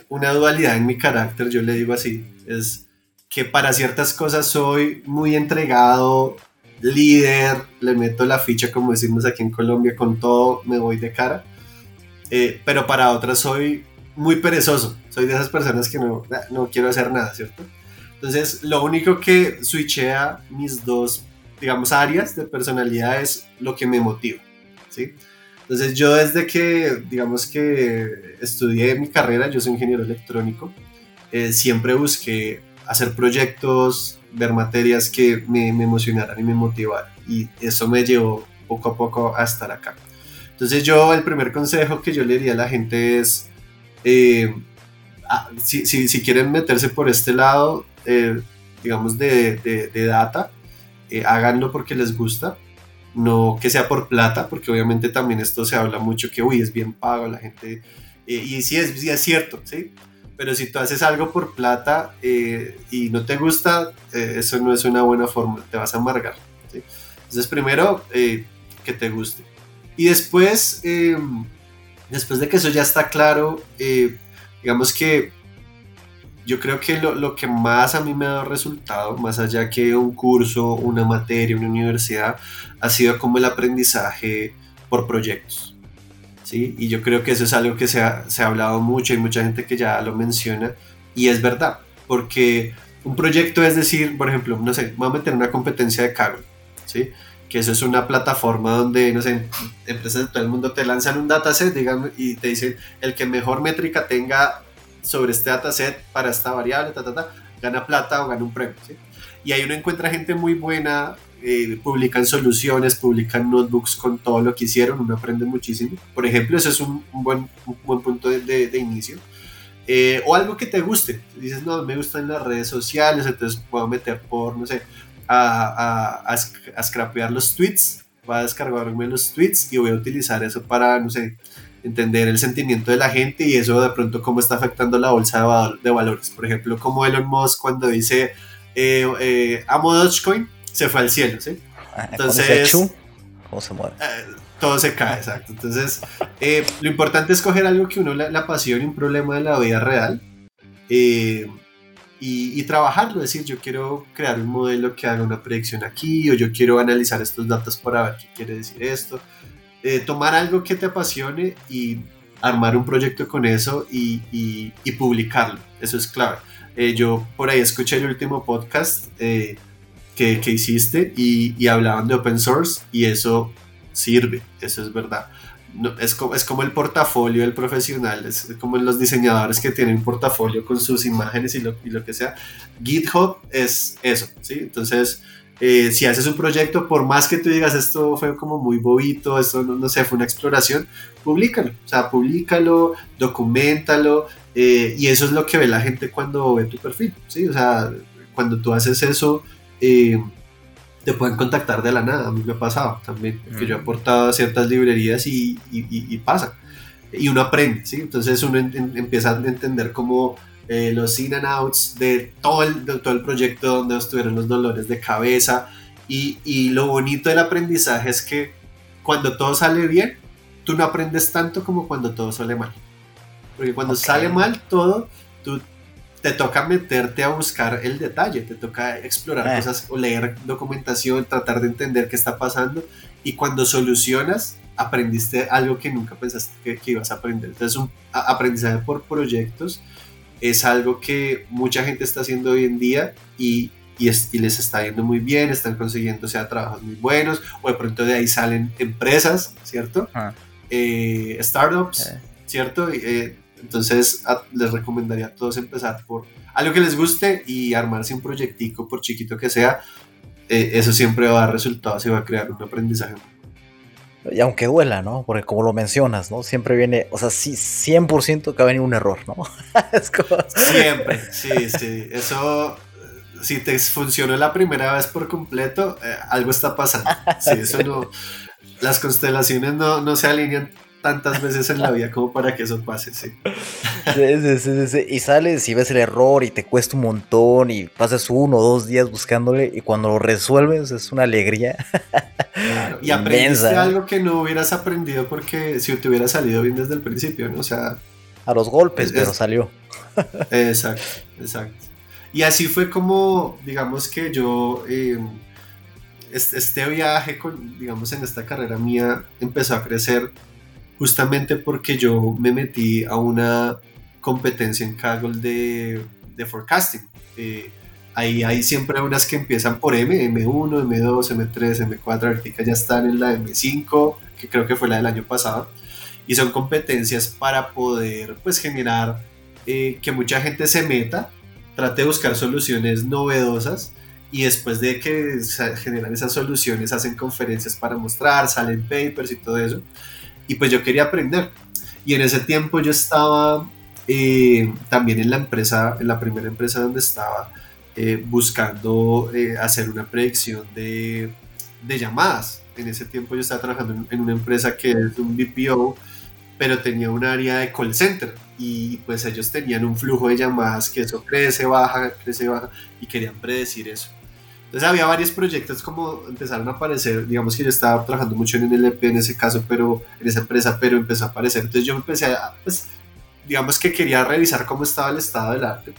una dualidad en mi carácter, yo le digo así, es que para ciertas cosas soy muy entregado, líder, le meto la ficha como decimos aquí en Colombia, con todo me voy de cara, eh, pero para otras soy muy perezoso, soy de esas personas que no, no quiero hacer nada, ¿cierto? Entonces, lo único que switchea mis dos, digamos, áreas de personalidad es lo que me motiva, ¿sí? Entonces, yo desde que, digamos que estudié mi carrera, yo soy ingeniero electrónico, eh, siempre busqué hacer proyectos, ver materias que me, me, emocionaran y me motivaran. Y eso me llevó poco a poco a estar acá. Entonces yo el primer consejo que yo le diría a la gente es, eh, si, si, si, quieren meterse por este lado, eh, digamos, de, de, data, eh, háganlo porque les gusta, no que sea por plata, porque obviamente también esto se habla mucho que, uy, es bien pago, la gente, eh, y sí es, sí es cierto, ¿sí? Pero si tú haces algo por plata y no te gusta, eso no es una buena forma, te vas a amargar. ¿sí? Entonces, primero, que te guste. Y después, después de que eso ya está claro, digamos que yo creo que lo, lo, que más a mí me ha dado resultado, más allá que un curso, una materia, una universidad, ha sido como el aprendizaje por proyectos. ¿Sí? Y yo creo que eso es algo que se ha, se ha hablado mucho, hay mucha gente que ya lo menciona, y es verdad, porque un proyecto es decir, por ejemplo, no sé, vamos a meter una competencia de Kaggle, ¿sí? que eso es una plataforma donde, no sé, empresas de todo el mundo te lanzan un dataset, digamos, y te dicen, el que mejor métrica tenga sobre este dataset para esta variable, ta, ta, ta, gana plata o gana un premio. ¿sí? Y ahí uno encuentra gente muy buena, eh, publican soluciones, publican notebooks con todo lo que hicieron, uno aprende muchísimo. Por ejemplo, eso es un, buen, un buen, punto de, de, inicio. Eh, o algo que te guste. Dices, no, me gustan las redes sociales, entonces puedo meter por, no sé, a, a, a, scrapear los tweets, voy a descargarme los tweets y voy a utilizar eso para, no sé, entender el sentimiento de la gente y eso de pronto cómo está afectando la bolsa de, valores. Por ejemplo, como Elon Musk cuando dice eh, eh, amo Dogecoin, se fue al cielo, ¿sí? Ah, Entonces, ¿cómo se mueve? Eh, todo se cae, exacto. Entonces, eh, lo importante es coger algo que uno le, apasione, un problema de la vida real, y, y, trabajarlo. Es decir, yo quiero crear un modelo que haga una predicción aquí, o yo quiero analizar estos datos para ver qué quiere decir esto. Eh, tomar algo que te apasione y armar un proyecto con eso y, y, publicarlo. Eso es clave. Eh, yo por ahí escuché el último podcast eh, que, que, y, y, hablaban de open source y eso sirve, eso es verdad. No, es, como, es como el portafolio del profesional, es como los diseñadores que tienen un portafolio con sus imágenes y lo, y lo que sea. GitHub es eso, ¿sí? Entonces, eh, si haces un proyecto, por más que tú digas esto fue como muy bobito, esto no, no sé, fue una exploración, públicalo, o sea, públicalo, documentalo, eh, y eso es lo que ve la gente cuando ve tu perfil, ¿sí? O sea, cuando tú haces eso, eh, te pueden contactar de la nada, a mí me ha pasado también, que yo he aportado a ciertas librerías y, y, y, pasa, y uno aprende, ¿sí? Entonces uno empieza a entender cómo eh, los in and outs de todo el, todo el proyecto donde estuvieron los dolores de cabeza. Y, y, lo bonito del aprendizaje es que cuando todo sale bien, tú no aprendes tanto como cuando todo sale mal. Porque cuando sale mal todo, tú te toca meterte a buscar el detalle, te toca explorar Eh. cosas o leer documentación, tratar de entender qué está pasando y cuando solucionas aprendiste algo que nunca pensaste que, que ibas a aprender. Entonces un aprendizaje por proyectos es algo que mucha gente está haciendo hoy en día y, y, es- y les está yendo muy bien, están consiguiendo o sea, trabajos muy buenos o de pronto de ahí salen empresas, ¿cierto? Ah. Eh, startups, Eh. ¿cierto? Entonces a- les recomendaría a todos empezar por algo que les guste y armarse un proyectico, por chiquito que sea. eh, eso siempre va a dar resultados y va a crear un aprendizaje. Y aunque duela, ¿no? Porque como lo mencionas, ¿no? Siempre viene, o sea, sí, 100% que va a venir un error, ¿no? es como... Siempre, sí, sí. Eso, eh, si te funcionó la primera vez por completo, eh, algo está pasando. Sí, eso no. Las constelaciones no, no se alinean tantas veces en la vida como para que eso pase, sí. Sí, sí, sí. Y sales y ves el error y te cuesta un montón y pasas uno o dos días buscándole y cuando lo resuelves es una alegría. Claro, Y aprendiste Inmensa, algo que no hubieras aprendido porque si te hubiera salido bien desde el principio, ¿no? O sea, A los golpes, Es- pero salió. Exacto, exacto. Y así fue como, digamos que yo, eh, es- este viaje, con, digamos, en esta carrera mía empezó a crecer justamente porque yo me metí a una competencia en Kaggle de, de forecasting. Eh, ahí hay siempre unas que empiezan por M, M1, M2, M3, M4, ahorita ya están en la M5, que creo que fue la del año pasado. Y son competencias para poder pues generar eh, que mucha gente se meta, trate de buscar soluciones novedosas y después de que generan esas soluciones hacen conferencias para mostrar, salen papers y todo eso. Y pues yo quería aprender. Y en ese tiempo yo estaba eh, también en la empresa, en la primera empresa donde estaba, eh, buscando eh, hacer una predicción de, de llamadas. En ese tiempo yo estaba trabajando en, una empresa que es un BPO, pero tenía un área de call center y pues ellos tenían un flujo de llamadas que eso crece, baja, crece, baja y querían predecir eso. Entonces había varios proyectos como empezaron a aparecer, digamos que yo estaba trabajando mucho en NLP en ese caso, pero en esa empresa, pero empezó a aparecer. Entonces yo empecé a, pues, digamos que quería revisar cómo estaba el estado del arte,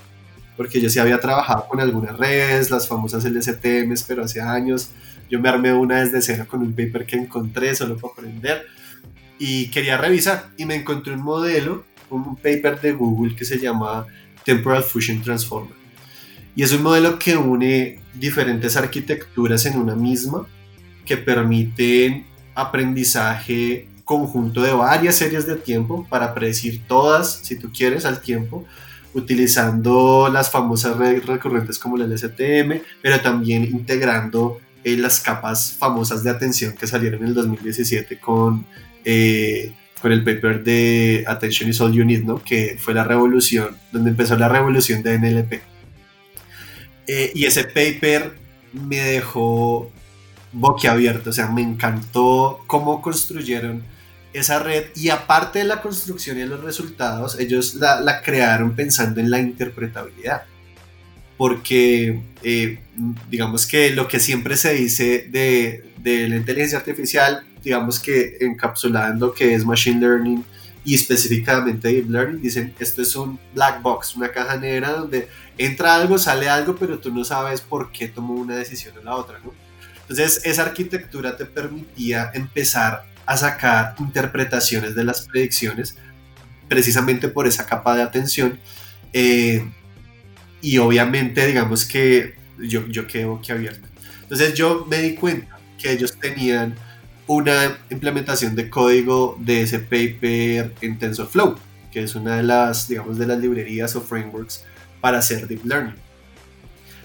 porque yo sí había trabajado con algunas redes, las famosas LSTMs, pero hace años. Yo me armé una desde cero con un paper que encontré solo para aprender y quería revisar y me encontré un modelo, un paper de Google que se llama Temporal Fusion Transformer. Y es un modelo que une diferentes arquitecturas en una misma que permiten aprendizaje conjunto de varias series de tiempo para predecir todas, si tú quieres, al tiempo, utilizando las famosas redes recurrentes como el LSTM, pero también integrando eh, las capas famosas de atención que salieron en el 2017 con, eh, con el paper de Attention is All You Need, ¿no? que fue la revolución, donde empezó la revolución de NLP. Eh, y ese paper me dejó boquiabierto, o sea, me encantó cómo construyeron esa red y aparte de la construcción y los resultados, ellos la, la crearon pensando en la interpretabilidad. Porque eh, digamos que lo que siempre se dice de, de, la inteligencia artificial, digamos que encapsulada en lo que es machine learning y específicamente deep learning, dicen esto es un black box, una caja negra donde entra algo, sale algo, pero tú no sabes por qué tomó una decisión o la otra. Entonces esa arquitectura te permitía empezar a sacar interpretaciones de las predicciones precisamente por esa capa de atención eh, y obviamente digamos que yo, yo quedé boquiabierto. Entonces yo me di cuenta que ellos tenían una implementación de código de ese paper en TensorFlow, que es una de las, digamos, de las librerías o frameworks para hacer deep learning.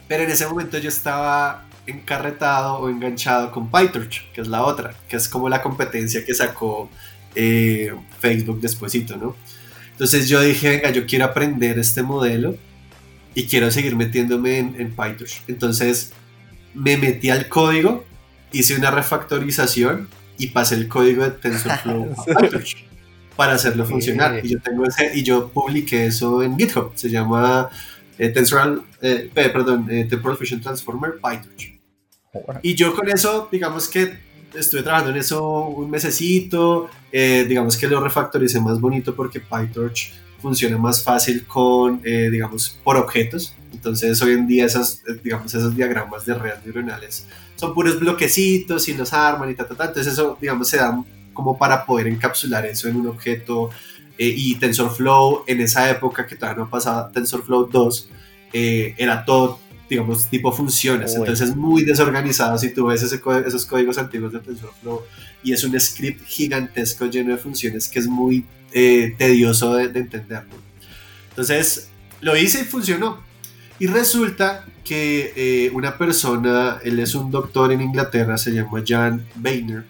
Pero en ese momento yo estaba encarretado o enganchado con PyTorch, que es la otra, que es como la competencia que sacó eh, Facebook despuesito, ¿no? Entonces yo dije, venga, yo quiero aprender este modelo y quiero seguir metiéndome en, en PyTorch. Entonces me metí al código, hice una refactorización y pasé el código de TensorFlow a PyTorch para hacerlo funcionar. Y yo tengo ese, y yo publiqué eso en GitHub. Se llama eh, Tensoral, eh, perdón, eh, Temporal Fusion Transformer PyTorch. Bueno. Y yo con eso, digamos que estuve trabajando en eso un mesecito, eh, digamos que lo refactoricé más bonito porque PyTorch funciona más fácil con, eh, digamos, por objetos. Entonces hoy en día esos, eh, digamos, esos diagramas de redes neuronales son puros bloquecitos y los arman y tal, tal, tal. Entonces eso, digamos, se da como para poder encapsular eso en un objeto. Eh, y TensorFlow en esa época que todavía no pasaba TensorFlow 2, era todo digamos, tipo funciones. Entonces es muy desorganizado si tú ves esos códigos antiguos de TensorFlow y es un script gigantesco lleno de funciones que es muy eh, tedioso de, de entender. Entonces lo hice y funcionó. Y resulta que eh, una persona, él es un doctor en Inglaterra, se llama Jan Boehner,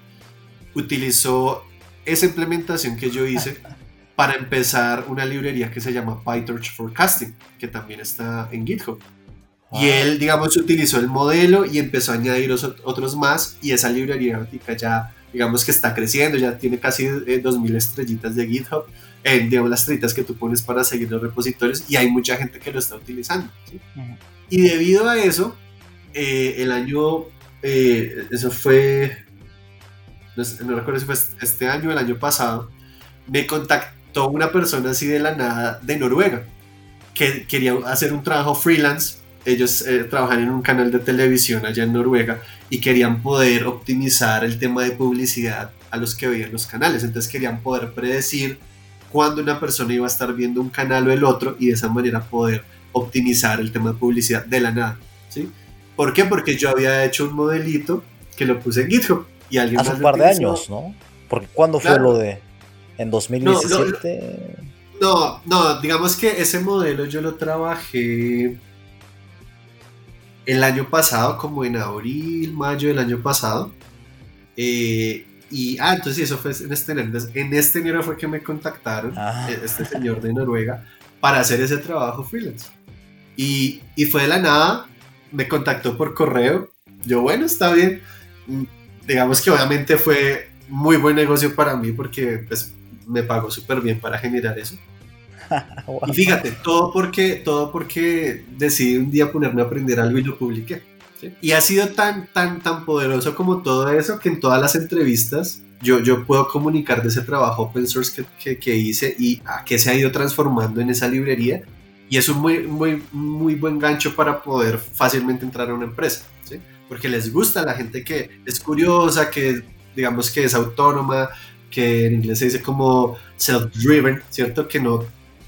utilizó esa implementación que yo hice para empezar una librería que se llama PyTorch Forecasting, que también está en GitHub. Y él, digamos, utilizó el modelo y empezó a añadir otros más y esa librería ya, digamos que está creciendo, ya tiene casi 2.000 eh, estrellitas de GitHub, eh, digamos, las estrellitas que tú pones para seguir los repositorios y hay mucha gente que lo está utilizando. Y debido a eso, eh, el año, eso fue, no, recuerdo si fue este año o el año pasado, me contactó una persona así de la nada de Noruega que quería hacer un trabajo freelance ellos eh, trabajan en un canal de televisión allá en Noruega y querían poder optimizar el tema de publicidad a los que veían los canales. Entonces querían poder predecir cuándo una persona iba a estar viendo un canal o el otro y de esa manera poder optimizar el tema de publicidad de la nada. ¿sí? ¿Por qué? Porque yo había hecho un modelito que lo puse en GitHub y alguien Hace un par de años, ¿no? Porque ¿cuándo fue lo de...? ¿En 2017? no, no, digamos que ese modelo yo lo trabajé el año pasado, como en abril, mayo del año pasado. Eh, y, ah, entonces eso fue en este enero. En este enero fue que me contactaron, ah. eh, este señor de Noruega, para hacer ese trabajo freelance. Y, y fue de la nada, me contactó por correo. Yo, bueno, está bien. Digamos que obviamente fue muy buen negocio para mí porque pues, me pagó súper bien para generar eso. Y fíjate, todo porque, todo porque decidí un día ponerme a aprender algo y lo publiqué. Y ha sido tan, tan, tan poderoso como todo eso que en todas las entrevistas yo, yo puedo comunicar de ese trabajo open source que, que, hice y a qué se ha ido transformando en esa librería. Y es un muy, muy, muy buen gancho para poder fácilmente entrar a una empresa. ¿sí? Porque les gusta la gente que es curiosa, que digamos que es autónoma, que en inglés se dice como self-driven, ¿cierto? Que no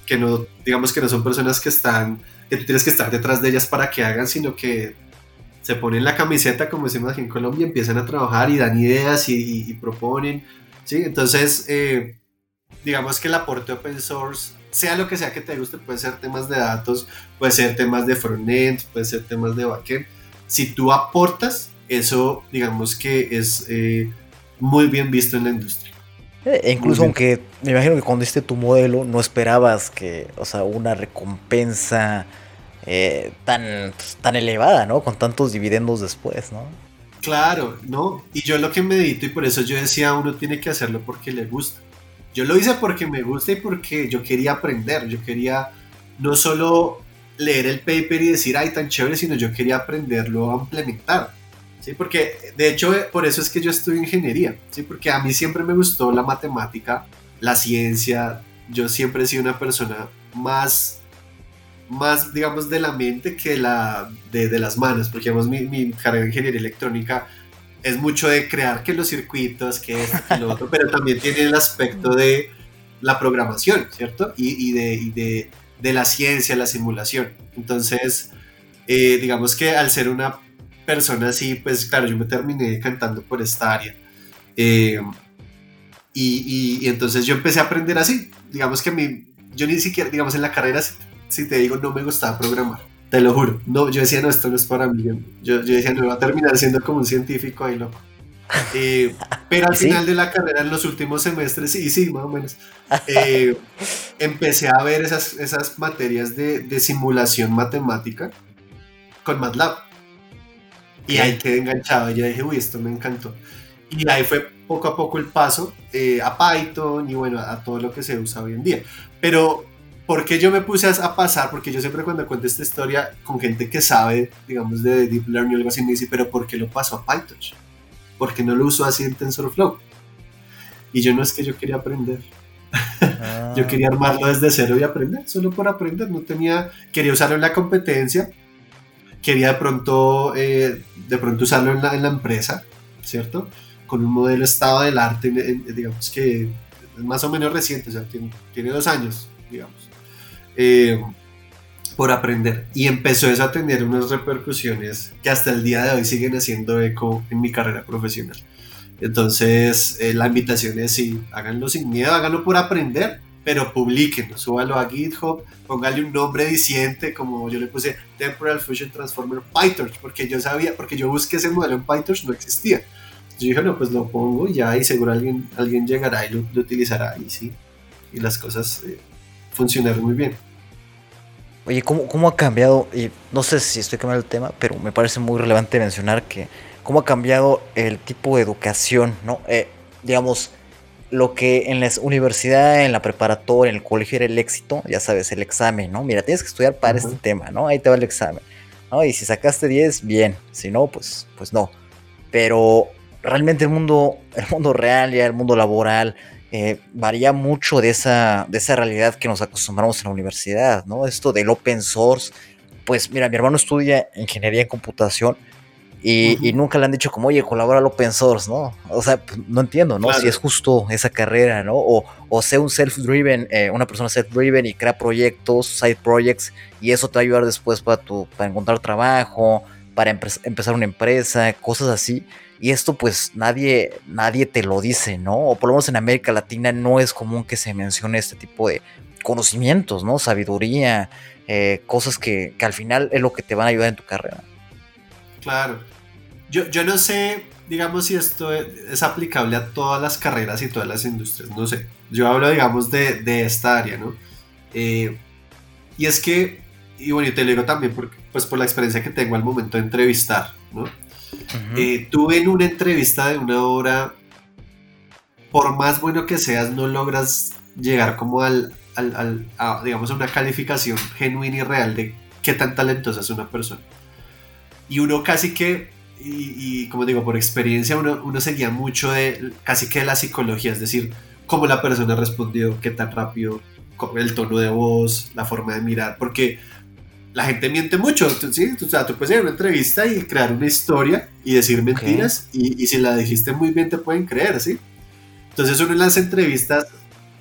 que no, digamos que no son personas que están, que tú tienes que estar detrás de ellas para que hagan, sino que se ponen la camiseta, como decimos aquí en Colombia, empiezan a trabajar y dan ideas y, proponen, ¿sí? Entonces, eh, digamos que el aporte open source, sea lo que sea que te guste, puede ser temas de datos, puede ser temas de frontend, puede ser temas de backend, si tú aportas, eso digamos que es eh, muy bien visto en la industria. E incluso aunque me imagino que cuando hiciste tu modelo no esperabas que, o sea, una recompensa eh, tan, pues, tan elevada, ¿no? Con tantos dividendos después, ¿no? Claro, ¿no? Y yo lo que medito y por eso yo decía, uno tiene que hacerlo porque le gusta. Yo lo hice porque me gusta y porque yo quería aprender, yo quería no solo leer el paper y decir, ay, tan chévere, sino yo quería aprenderlo a implementar. ¿sí? Porque de hecho eh, por eso es que yo estudio ingeniería, ¿sí? Porque a mí siempre me gustó la matemática, la ciencia, yo siempre he sido una persona más, más digamos, de la mente que la de, de las manos, porque digamos, mi, mi, carrera de ingeniería electrónica es mucho de crear que los circuitos, que esto, que lo otro, pero también tiene el aspecto de la programación, ¿cierto? Y, y, de, y de, de, la ciencia, la simulación. Entonces, eh, digamos que al ser una persona así, pues claro, yo me terminé cantando por esta área. Eh, y, y, entonces yo empecé a aprender así. Digamos que mí, yo ni siquiera, digamos en la carrera, si, te digo, no me gustaba programar. Te lo juro. No, yo decía, no, esto no es para mí. Yo, yo decía, no, voy a terminar siendo como un científico ahí loco. Eh, pero al final de la carrera, en los últimos semestres, sí, sí, más o menos, eh, empecé a ver esas, esas materias de, de simulación matemática con MATLAB. Y ahí quedé enganchado. Y yo dije, uy, esto me encantó. Y ahí fue poco a poco el paso eh, a Python y bueno, a todo lo que se usa hoy en día. Pero, ¿por qué yo me puse a, pasar? Porque yo siempre cuando cuento esta historia con gente que sabe, digamos, de Deep Learning o algo así, me dice, pero ¿por qué lo pasó a Python? ¿Por qué no lo usó así en TensorFlow? Y yo no es que yo quería aprender. Yo ah. quería armarlo desde cero y aprender, solo por aprender. No tenía, quería usarlo en la competencia, quería de pronto, eh, de pronto usarlo en la, en la, empresa, ¿cierto? Con un modelo estado del arte, digamos que es más o menos reciente, o sea, tiene, tiene dos años, digamos. Eh, por aprender. Y empezó eso a tener unas repercusiones que hasta el día de hoy siguen haciendo eco en mi carrera profesional. Entonces, eh, la invitación es sí, háganlo sin miedo, háganlo por aprender, pero publiquenlo, súbalo a GitHub, póngale un nombre diciente, como yo le puse Temporal Fusion Transformer PyTorch, porque yo sabía, porque yo busqué ese modelo en PyTorch, no existía. Yo dije, no, pues lo pongo ya y seguro alguien, alguien llegará y lo, utilizará y sí, y las cosas eh, funcionaron muy bien. Oye, ¿cómo, ¿cómo, ha cambiado? Y no sé si estoy cambiando el tema, pero me parece muy relevante mencionar que cómo ha cambiado el tipo de educación, ¿no? Eh, digamos, lo que en la universidad, en la preparatoria, en el colegio era el éxito, ya sabes, el examen, ¿no? Mira, tienes que estudiar para este tema, ¿no? Ahí te va el examen, ¿no? Y si sacaste 10, bien, si no, pues, pues no. Pero realmente el mundo, el mundo real, ya el mundo laboral, eh, varía mucho de esa, de esa realidad que nos acostumbramos en la universidad, ¿no? Esto del open source, pues mira, mi hermano estudia ingeniería en computación y, nunca le han dicho como, oye, colabora al open source, ¿no? O sea, pues, no entiendo, ¿no? Si es justo esa carrera, ¿no? O, o sea un self-driven, eh, una persona self-driven y crea proyectos, side projects, y eso te va a ayudar después para, tu, para encontrar trabajo, para empezar una empresa, cosas así. Y esto pues nadie, nadie te lo dice, ¿no? O por lo menos en América Latina no es común que se mencione este tipo de conocimientos, ¿no? Sabiduría, eh, cosas que, que al final es lo que te van a ayudar en tu carrera. Claro. Yo, yo no sé, digamos, si esto es, aplicable a todas las carreras y todas las industrias, no sé. Yo hablo, digamos, de, de esta área, ¿no? Eh, y es que, y bueno, y te lo digo también porque, pues por la experiencia que tengo al momento de entrevistar, ¿no? Eh, tuve en una entrevista de una hora, por más bueno que seas, no logras llegar como al, al, al a, digamos, a una calificación genuina y real de qué tan talentosa es una persona. Y uno casi que, y, como digo, por experiencia, uno, uno seguía mucho de casi que de la psicología, es decir, cómo la persona respondió, qué tan rápido, el tono de voz, la forma de mirar, porque la gente miente mucho, ¿sí? O sea, tú puedes ir a una entrevista y crear una historia y decir mentiras, y, y, si la dijiste muy bien te pueden creer, ¿sí? Entonces uno en las entrevistas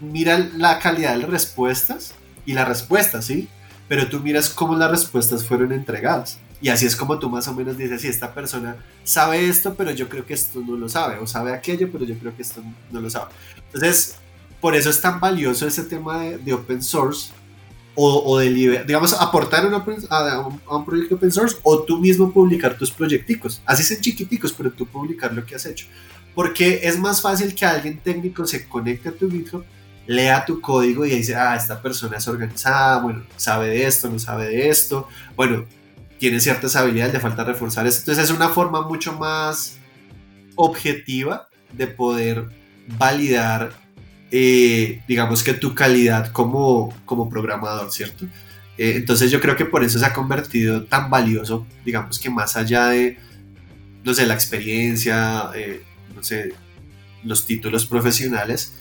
mira la calidad de las respuestas y la respuesta, ¿sí? Pero tú miras cómo las respuestas fueron entregadas. Y así es como tú más o menos dices, si esta persona sabe esto, pero yo creo que esto no lo sabe, o sabe aquello, pero yo creo que esto no lo sabe. Entonces, por eso es tan valioso ese tema de, open source o, o de, digamos, aportar a, un, proyecto open source o tú mismo publicar tus proyecticos. Así sean chiquiticos, pero tú publicar lo que has hecho. Porque es más fácil que alguien técnico se conecte a tu GitHub, lea tu código y dice, ah, esta persona es organizada, bueno, sabe de esto, no sabe de esto. Bueno, tiene ciertas habilidades, le falta reforzar eso. Entonces es una forma mucho más objetiva de poder validar, eh, digamos que tu calidad como, como programador, ¿cierto? Eh, entonces yo creo que por eso se ha convertido tan valioso, digamos que más allá de, no sé, la experiencia, eh, no sé, los títulos profesionales,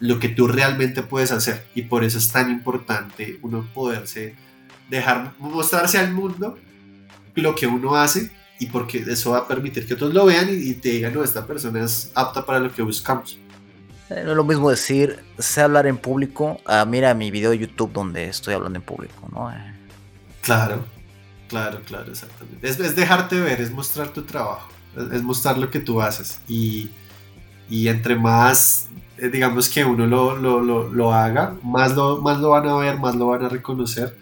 lo que tú realmente puedes hacer. Y por eso es tan importante uno poderse dejar mostrarse al mundo lo que uno hace y porque eso va a permitir que todos lo vean y, te digan, no, esta persona es apta para lo que buscamos. Eh, no es lo mismo decir, sé hablar en público, a mira mi video de YouTube donde estoy hablando en público, ¿no? Eh. Claro, claro, claro, exactamente. Es, es, dejarte ver, es mostrar tu trabajo, es, mostrar lo que tú haces. Y, y entre más, eh, digamos que uno lo, lo, lo, lo haga, más lo, más lo van a ver, más lo van a reconocer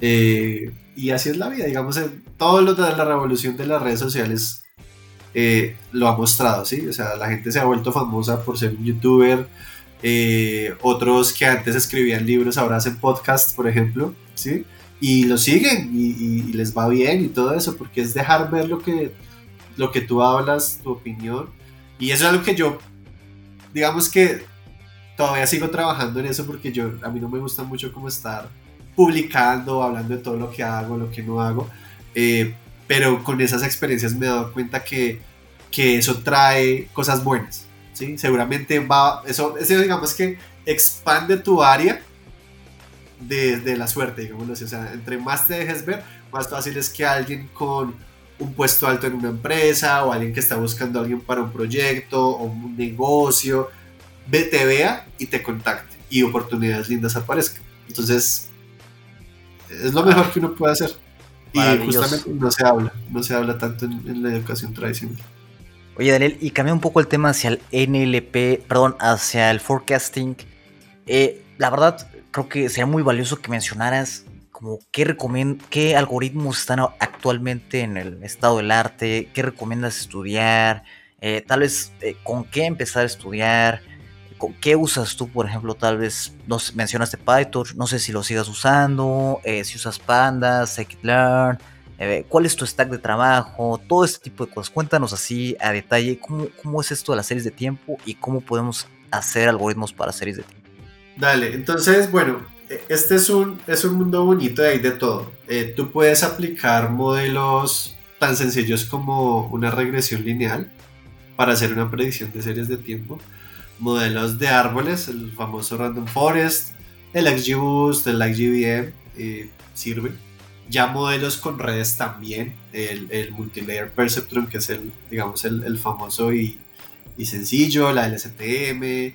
eh, y así es la vida, digamos, todo lo de la revolución de las redes sociales eh, lo ha mostrado, ¿sí? O sea, la gente se ha vuelto famosa por ser un youtuber, eh, otros que antes escribían libros ahora hacen podcasts, por ejemplo, ¿sí? Y lo siguen y, les va bien y todo eso, porque es dejar ver lo que, lo que tú hablas, tu opinión. Y eso es algo que yo, digamos que todavía sigo trabajando en eso porque yo, a mí no me gusta mucho como estar publicando, hablando de todo lo que hago, lo que no hago. Eh, pero con esas experiencias me he dado cuenta que, que eso trae cosas buenas, ¿sí? Seguramente va, eso, eso digamos que expande tu área de, la suerte, digamos O sea, entre más te dejes ver, más fácil es que alguien con un puesto alto en una empresa o alguien que está buscando a alguien para un proyecto o un negocio, te vea y te contacte y oportunidades lindas aparezcan. Entonces, es lo mejor que uno puede hacer. Y justamente no se habla, no se habla tanto en, la educación tradicional. Oye, Daniel, y cambia un poco el tema hacia el NLP, perdón, hacia el forecasting. Eh, la verdad, creo que sería muy valioso que mencionaras como qué, qué algoritmos están actualmente en el estado del arte, qué recomiendas estudiar, eh, tal vez eh, con qué empezar a estudiar, con qué usas tú, por ejemplo, tal vez nos mencionaste Python, no sé si lo sigas usando, eh, si usas Pandas, Scikit-learn, cuál es tu stack de trabajo, todo este tipo de cosas. Cuéntanos así a detalle cómo, cómo es esto de las series de tiempo y cómo podemos hacer algoritmos para series de tiempo. Dale, entonces, bueno, este es un, es un mundo bonito y hay de todo. Eh, tú puedes aplicar modelos tan sencillos como una regresión lineal para hacer una predicción de series de tiempo. Modelos de árboles, el famoso Random Forest, el XGBoost, el XGBM, eh, sirven. Ya modelos con redes también, el, el Multilayer Perceptron, que es el, digamos, el, el famoso y, y sencillo, la LSTM,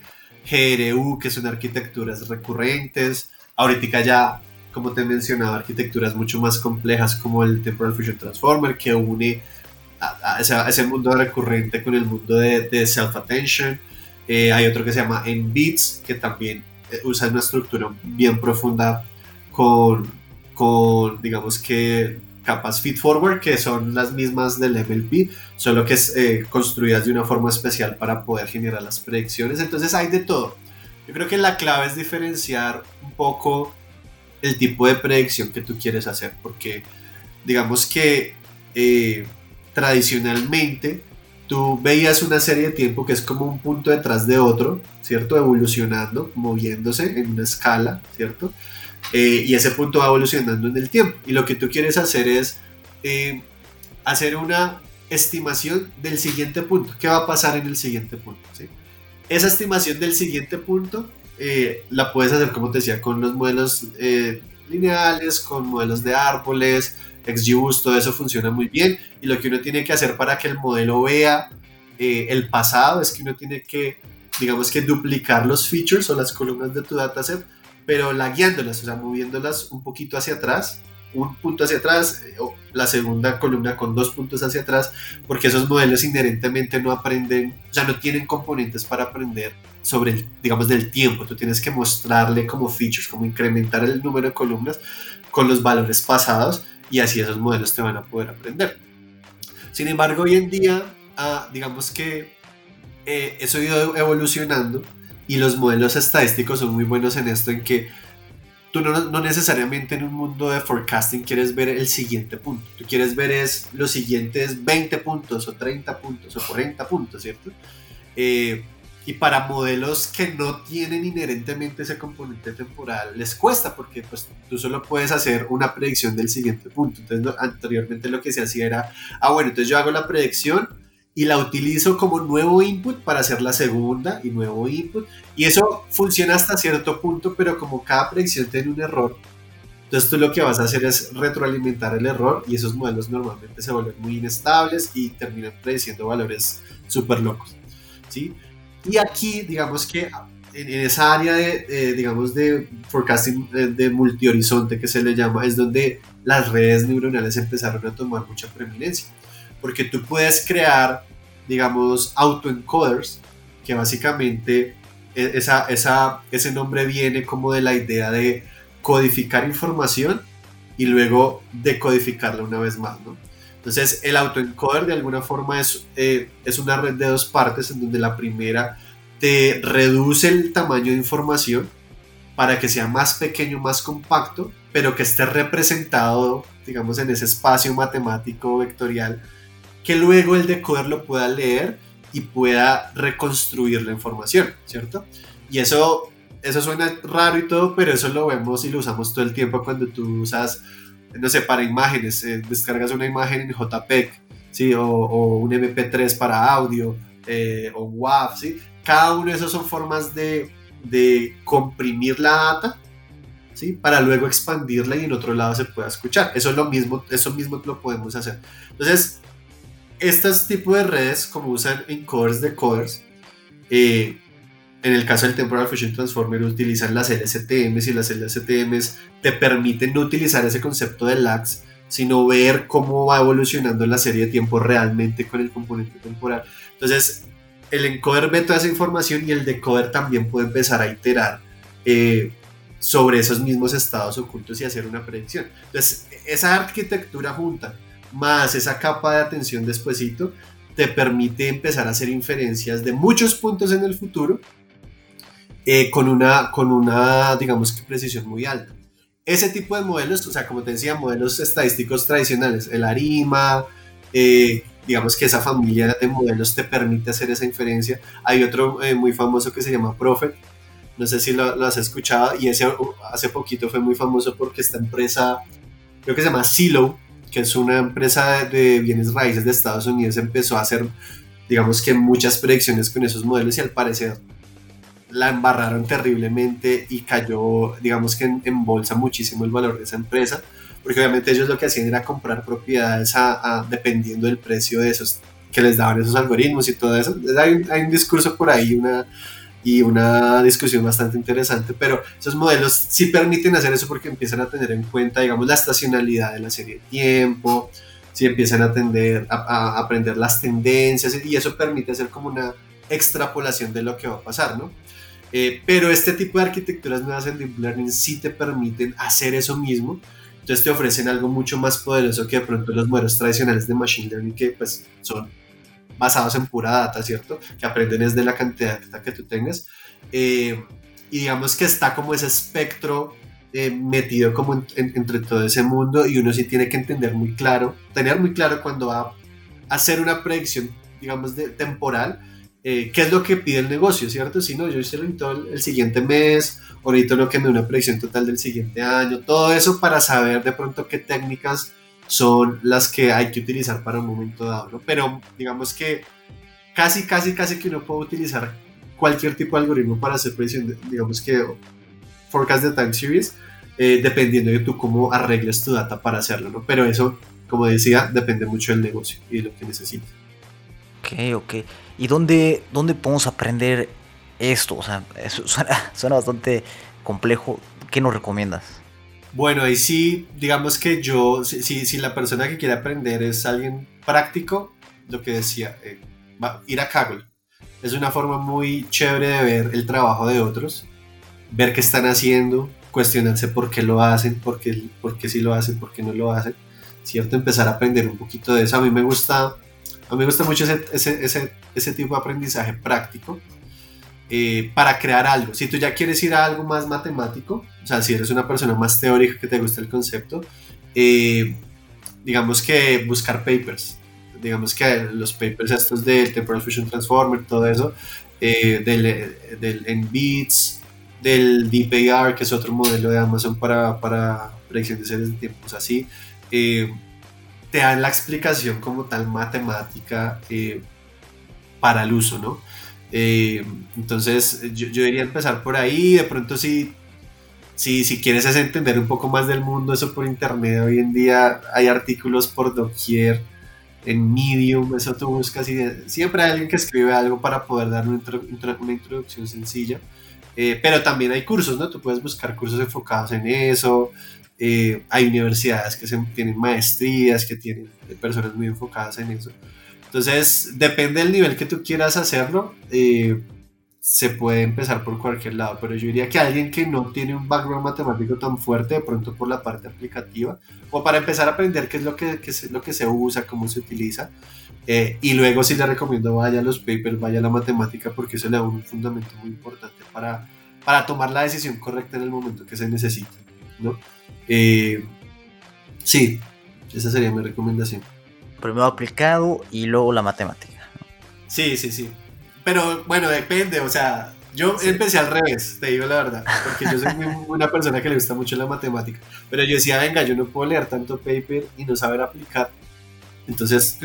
GRU, que son arquitecturas recurrentes. Ahorita ya, como te he mencionado, arquitecturas mucho más complejas como el Temporal Fusion Transformer, que une a, ese, mundo recurrente con el mundo de, self-attention. Eh, hay otro que se llama NBits, que también eh, usa una estructura bien profunda con, con digamos que capas feed forward que son las mismas del MLP, solo que es eh, construidas de una forma especial para poder generar las predicciones. Entonces hay de todo. Yo creo que la clave es diferenciar un poco el tipo de predicción que tú quieres hacer, porque digamos que tradicionalmente tú veías una serie de tiempo que es como un punto detrás de otro, ¿cierto? Evolucionando, moviéndose en una escala, ¿cierto? Eh, y ese punto va evolucionando en el tiempo. Y lo que tú quieres hacer es eh, hacer una estimación del siguiente punto. ¿Qué va a pasar en el siguiente punto? Esa estimación del siguiente punto eh, la puedes hacer, como te decía, con los modelos lineales, con modelos de árboles, XGBoost, todo eso funciona muy bien. Y lo que uno tiene que hacer para que el modelo vea el pasado es que uno tiene que, digamos que duplicar los features o las columnas de tu dataset pero la guiándolas, o sea, moviéndolas un poquito hacia atrás, un punto hacia atrás, eh, o la segunda columna con dos puntos hacia atrás, porque esos modelos inherentemente no aprenden, o sea, no tienen componentes para aprender sobre el, digamos, del tiempo. Tú tienes que mostrarle como features, como incrementar el número de columnas con los valores pasados y así esos modelos te van a poder aprender. Sin embargo, hoy en día, ah, digamos que eh, eso ha ido evolucionando y los modelos estadísticos son muy buenos en esto, en que tú no, no, necesariamente en un mundo de forecasting quieres ver el siguiente punto. Tú quieres ver es los siguientes 20 puntos o 30 puntos o 40 puntos, ¿cierto? Eh, y para modelos que no tienen inherentemente ese componente temporal, les cuesta porque pues, tú solo puedes hacer una predicción del siguiente punto. Entonces, anteriormente lo que se hacía era, ah, bueno, entonces yo hago la predicción y la utilizo como nuevo input para hacer la segunda y nuevo input. Y eso funciona hasta cierto punto, pero como cada predicción tiene un error, entonces tú lo que vas a hacer es retroalimentar el error y esos modelos normalmente se vuelven muy inestables y terminan prediciendo valores súper locos. ¿sí? Y aquí, digamos que en, esa área de, digamos, de forecasting de, multihorizonte que se le llama, es donde las redes neuronales empezaron a tomar mucha preeminencia porque tú puedes crear, digamos, autoencoders, que básicamente e, esa, ese nombre viene como de la idea de codificar información y luego decodificarla una vez más, ¿no? Entonces, el autoencoder de alguna forma es, eh, es una red de dos partes en donde la primera te reduce el tamaño de información para que sea más pequeño, más compacto, pero que esté representado, digamos, en ese espacio matemático vectorial que luego el decoder lo pueda leer y pueda reconstruir la información, ¿cierto? Y eso, eso suena raro y todo, pero eso lo vemos y lo usamos todo el tiempo cuando tú usas, no sé, para imágenes, eh, descargas una imagen en JPEG, ¿sí? O, un MP3 para audio, eh, o WAV, ¿sí? cada uno de esos son formas de, de comprimir la data ¿sí? para luego expandirla y en otro lado se pueda escuchar. Eso es lo mismo, eso mismo lo podemos hacer. Entonces, estos tipos de redes, como usan encoders, decoders, eh, en el caso del Temporal Fusion Transformer utilizan las LSTMs y las LSTMs te permiten no utilizar ese concepto de lags, sino ver cómo va evolucionando la serie de tiempo realmente con el componente temporal. Entonces, el encoder ve toda esa información y el decoder también puede empezar a iterar eh, sobre esos mismos estados ocultos y hacer una predicción. Entonces, esa arquitectura junta más esa capa de atención despuesito te permite empezar a hacer inferencias de muchos puntos en el futuro eh, con, una, con una, digamos que precisión muy alta. Ese tipo de modelos, o sea, como te decía, modelos estadísticos tradicionales, el ARIMA, eh, digamos que esa familia de modelos te permite hacer esa inferencia. Hay otro eh, muy famoso que se llama Prophet, no sé si lo, has escuchado, y ese hace poquito fue muy famoso porque esta empresa, creo que se llama Silo, que es una empresa de bienes raíces de Estados Unidos, empezó a hacer, digamos que muchas predicciones con esos modelos y al parecer la embarraron terriblemente y cayó, digamos que en, bolsa muchísimo el valor de esa empresa, porque obviamente ellos lo que hacían era comprar propiedades a, dependiendo del precio de esos que les daban esos algoritmos y todo eso. Hay, hay un discurso por ahí una, y una discusión bastante interesante, pero esos modelos sí permiten hacer eso porque empiezan a tener en cuenta, digamos, la estacionalidad de la serie de tiempo, si empiezan a, atender, a, a aprender las tendencias y eso permite hacer como una extrapolación de lo que va a pasar, ¿no? Eh, pero este tipo de arquitecturas nuevas en Deep Learning sí te permiten hacer eso mismo. Entonces te ofrecen algo mucho más poderoso que de pronto los modelos tradicionales de Machine Learning que pues son basados en pura data, ¿cierto? Que aprenden es de la cantidad de data que tú tengas. Eh, y digamos que está como ese espectro eh, metido como entre todo ese mundo y uno sí tiene que entender muy claro, tener muy claro cuando va a hacer una predicción, digamos, de, temporal, eh, qué es lo que pide el negocio, ¿cierto? Si no, yo hice el, el siguiente mes, ahorita no que me una predicción total del siguiente año, todo eso para saber de pronto qué técnicas son las que hay que utilizar para un momento dado, ¿no? Pero digamos que casi, casi, casi que uno puede utilizar cualquier tipo de algoritmo para hacer predicción, digamos que forecast de time series, eh, dependiendo de tú cómo arregles tu data para hacerlo, ¿no? Pero eso, como decía, depende mucho del negocio y de lo que necesites. Ok, ok. ¿Y dónde, dónde podemos aprender esto? O sea, eso suena, bastante complejo. ¿Qué nos recomiendas? Bueno, ahí sí, digamos que yo, si, si, la persona que quiere aprender es alguien práctico, lo que decía, eh, ir a Kaggle. Es una forma muy chévere de ver el trabajo de otros, ver qué están haciendo, cuestionarse por qué lo hacen, por qué, por qué sí lo hacen, por qué no lo hacen, ¿cierto? Empezar a aprender un poquito de eso. A mí me gusta a mí me gusta mucho ese, ese, ese, tipo de aprendizaje práctico eh, para crear algo. Si tú ya quieres ir a algo más matemático, o sea, si eres una persona más teórica que te gusta el concepto, eh, digamos que buscar papers. Digamos que los papers estos del Temporal Fusion Transformer, todo eso, eh, del, del NBITS, del DeepAR, que es otro modelo de Amazon para, para predicción de series de tiempos así te dan la explicación como tal matemática eh, para el uso, ¿no? Eh, entonces yo, yo, diría empezar por ahí, de pronto si, si, si quieres es entender un poco más del mundo, eso por internet, hoy en día hay artículos por doquier, en Medium, eso tú buscas y siempre hay alguien que escribe algo para poder dar una, una introducción sencilla. Eh, pero también hay cursos, ¿no? Tú puedes buscar cursos enfocados en eso, eh, hay universidades que tienen maestrías, que tienen personas muy enfocadas en eso. Entonces, depende del nivel que tú quieras hacerlo, eh, se puede empezar por cualquier lado, pero yo diría que alguien que no tiene un background matemático tan fuerte, de pronto por la parte aplicativa, o para empezar a aprender qué es lo que, es lo que se usa, cómo se utiliza, eh, y luego sí le recomiendo vaya a los papers, vaya a la matemática, porque eso le da un fundamento muy importante para, para tomar la decisión correcta en el momento que se necesita, ¿no? Eh, sí, esa sería mi recomendación. Primero aplicado y luego la matemática. Sí, sí, sí. Pero bueno, depende, o sea, yo empecé al revés, te digo la verdad, porque yo soy una persona que le gusta mucho la matemática, pero yo decía, venga, yo no puedo leer tanto paper y no saber aplicar. Entonces,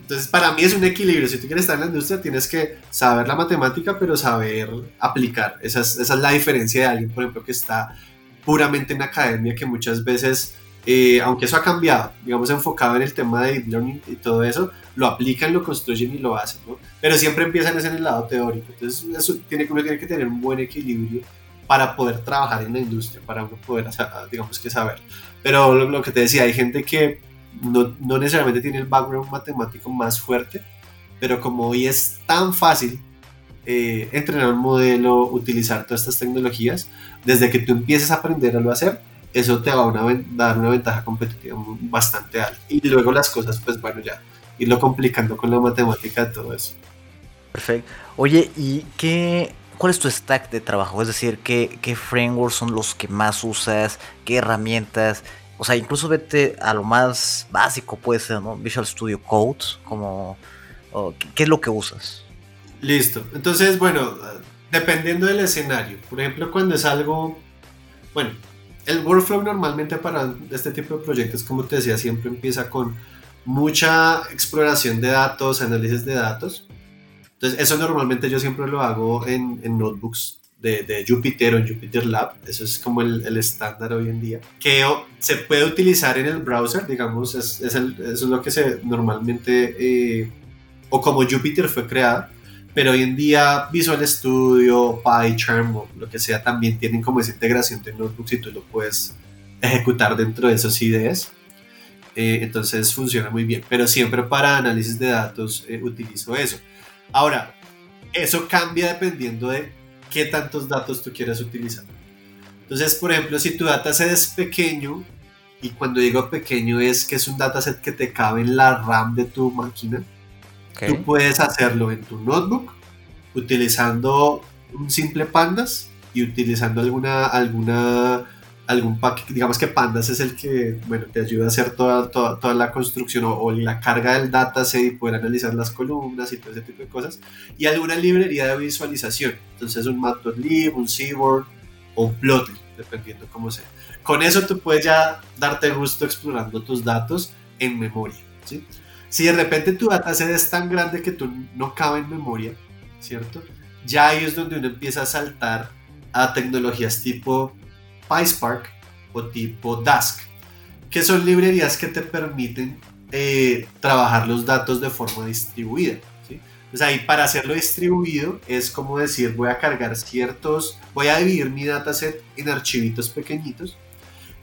Entonces, para mí es un equilibrio. Si tú quieres estar en la industria, tienes que saber la matemática, pero saber aplicar. Esa es, esa es la diferencia de alguien, por ejemplo, que está puramente en academia, que muchas veces, eh, aunque eso ha cambiado, digamos, enfocado en el tema de deep learning y todo eso, lo aplican, lo construyen y lo hacen, ¿no? Pero siempre empiezan en el lado teórico. Entonces, eso tiene, uno tiene que tener un buen equilibrio para poder trabajar en la industria, para poder, digamos que saber. Pero lo, que te decía, hay gente que no, no, necesariamente tiene el background matemático más fuerte, pero como hoy es tan fácil eh, entrenar un modelo, utilizar todas estas tecnologías, desde que tú empieces a aprender a lo hacer, eso te va a dar una ventaja competitiva bastante alta. Y luego las cosas, pues bueno, ya irlo complicando con la matemática, todo eso. Perfecto. Oye, ¿y qué, cuál es tu stack de trabajo? Es decir, ¿qué, qué frameworks son los que más usas? ¿Qué herramientas? O sea, incluso vete a lo más básico, puede ser, ¿no? Visual Studio Code, como... ¿Qué es lo que usas? Listo. Entonces, bueno, dependiendo del escenario. Por ejemplo, cuando es algo... Bueno, el workflow normalmente para este tipo de proyectos, como te decía, siempre empieza con mucha exploración de datos, análisis de datos. Entonces, eso normalmente yo siempre lo hago en, en notebooks de, de, Jupyter o en Jupyter Lab. Eso es como el, el, estándar hoy en día. Que se puede utilizar en el browser, digamos, es, es el, eso es lo que se normalmente, eh, o como Jupyter fue creada. Pero hoy en día Visual Studio, PyCharm o lo que sea también tienen como esa integración de notebooks y tú lo puedes ejecutar dentro de esos IDEs. Eh, entonces funciona muy bien. Pero siempre para análisis de datos eh, utilizo eso. Ahora, eso cambia dependiendo de qué tantos datos tú quieras utilizar. Entonces, por ejemplo, si tu dataset es pequeño, y cuando digo pequeño es que es un dataset que te cabe en la RAM de tu máquina, tú puedes hacerlo en tu notebook utilizando un simple pandas y utilizando alguna, alguna algún paquete, digamos que Pandas es el que, bueno, te ayuda a hacer toda, toda, toda la construcción o, la carga del dataset y poder analizar las columnas y todo ese tipo de cosas, y alguna librería de visualización, entonces un Matplotlib, un Seaboard o un Plotly, dependiendo cómo sea. Con eso tú puedes ya darte gusto explorando tus datos en memoria, ¿sí? Si de repente tu dataset es tan grande que tú no cabe en memoria, ¿cierto? Ya ahí es donde uno empieza a saltar a tecnologías tipo PySpark o tipo Dask, que son librerías que te permiten eh, trabajar los datos de forma distribuida. ¿sí? Entonces ahí para hacerlo distribuido es como decir, voy a cargar ciertos, voy a dividir mi dataset en archivitos pequeñitos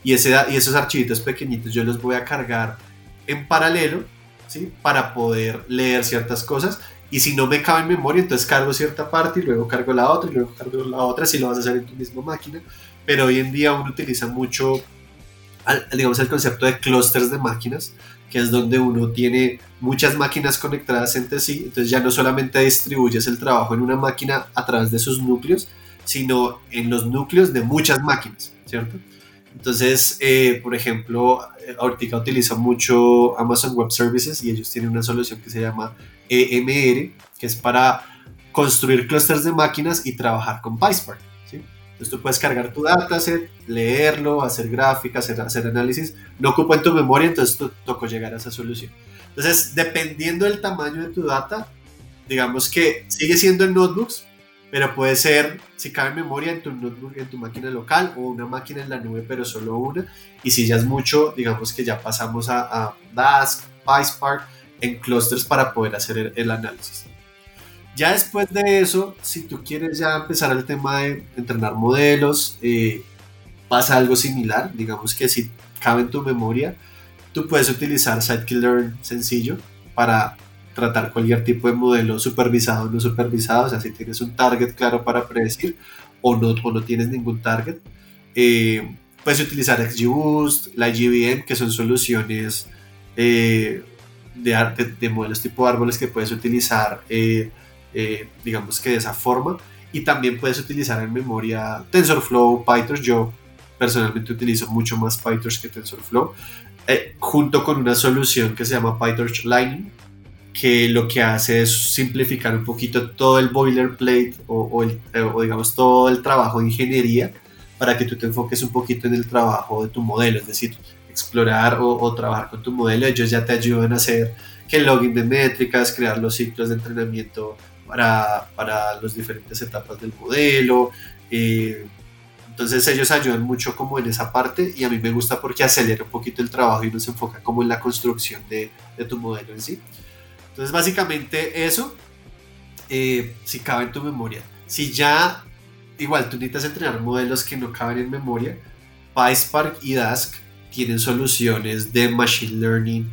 y, ese, y esos archivitos pequeñitos yo los voy a cargar en paralelo ¿sí? para poder leer ciertas cosas y si no me cabe en memoria, entonces cargo cierta parte y luego cargo la otra y luego cargo la otra si lo vas a hacer en tu misma máquina pero hoy en día uno utiliza mucho, digamos, el concepto de clústeres de máquinas, que es donde uno tiene muchas máquinas conectadas entre sí, entonces ya no solamente distribuyes el trabajo en una máquina a través de sus núcleos, sino en los núcleos de muchas máquinas, ¿cierto? Entonces, eh, por ejemplo, ahorita utiliza mucho Amazon Web Services y ellos tienen una solución que se llama EMR, que es para construir clústeres de máquinas y trabajar con PySpark. Entonces tú puedes cargar tu dataset, leerlo, hacer gráficas, hacer, análisis. No ocupa en tu memoria, entonces tú tocó llegar a esa solución. Entonces, dependiendo del tamaño de tu data, digamos que sigue siendo en notebooks, pero puede ser, si cabe memoria, en tu notebook, en tu máquina local o una máquina en la nube, pero solo una. Y si ya es mucho, digamos que ya pasamos a, a Dask, PySpark, en clusters para poder hacer el análisis. Ya después de eso, si tú quieres ya empezar el tema de entrenar modelos, eh, pasa algo similar. Digamos que si cabe en tu memoria, tú puedes utilizar scikit-learn sencillo para tratar cualquier tipo de modelo supervisado o no supervisado. O sea, si tienes un target claro para predecir o no, o no tienes ningún target. Eh, puedes utilizar XGBoost, la IGBM, que son soluciones eh, de, de, modelos tipo árboles que puedes utilizar eh, digamos que de esa forma. Y también puedes utilizar en memoria TensorFlow, PyTorch. Yo personalmente utilizo mucho más PyTorch que TensorFlow, eh, junto con una solución que se llama PyTorch Lightning, que lo que hace es simplificar un poquito todo el boilerplate o, el, eh, o digamos todo el trabajo de ingeniería para que tú te enfoques un poquito en el trabajo de tu modelo, es decir, explorar o, trabajar con tu modelo, ellos ya te ayudan a hacer que el login de métricas, crear los ciclos de entrenamiento para, para las diferentes etapas del modelo. Eh, entonces ellos ayudan mucho como en esa parte y a mí me gusta porque acelera un poquito el trabajo y no se enfoca como en la construcción de, de tu modelo en sí. Entonces básicamente eso, eh, si cabe en tu memoria. Si ya, igual tú necesitas entrenar modelos que no caben en memoria, PySpark y Dask tienen soluciones de Machine Learning,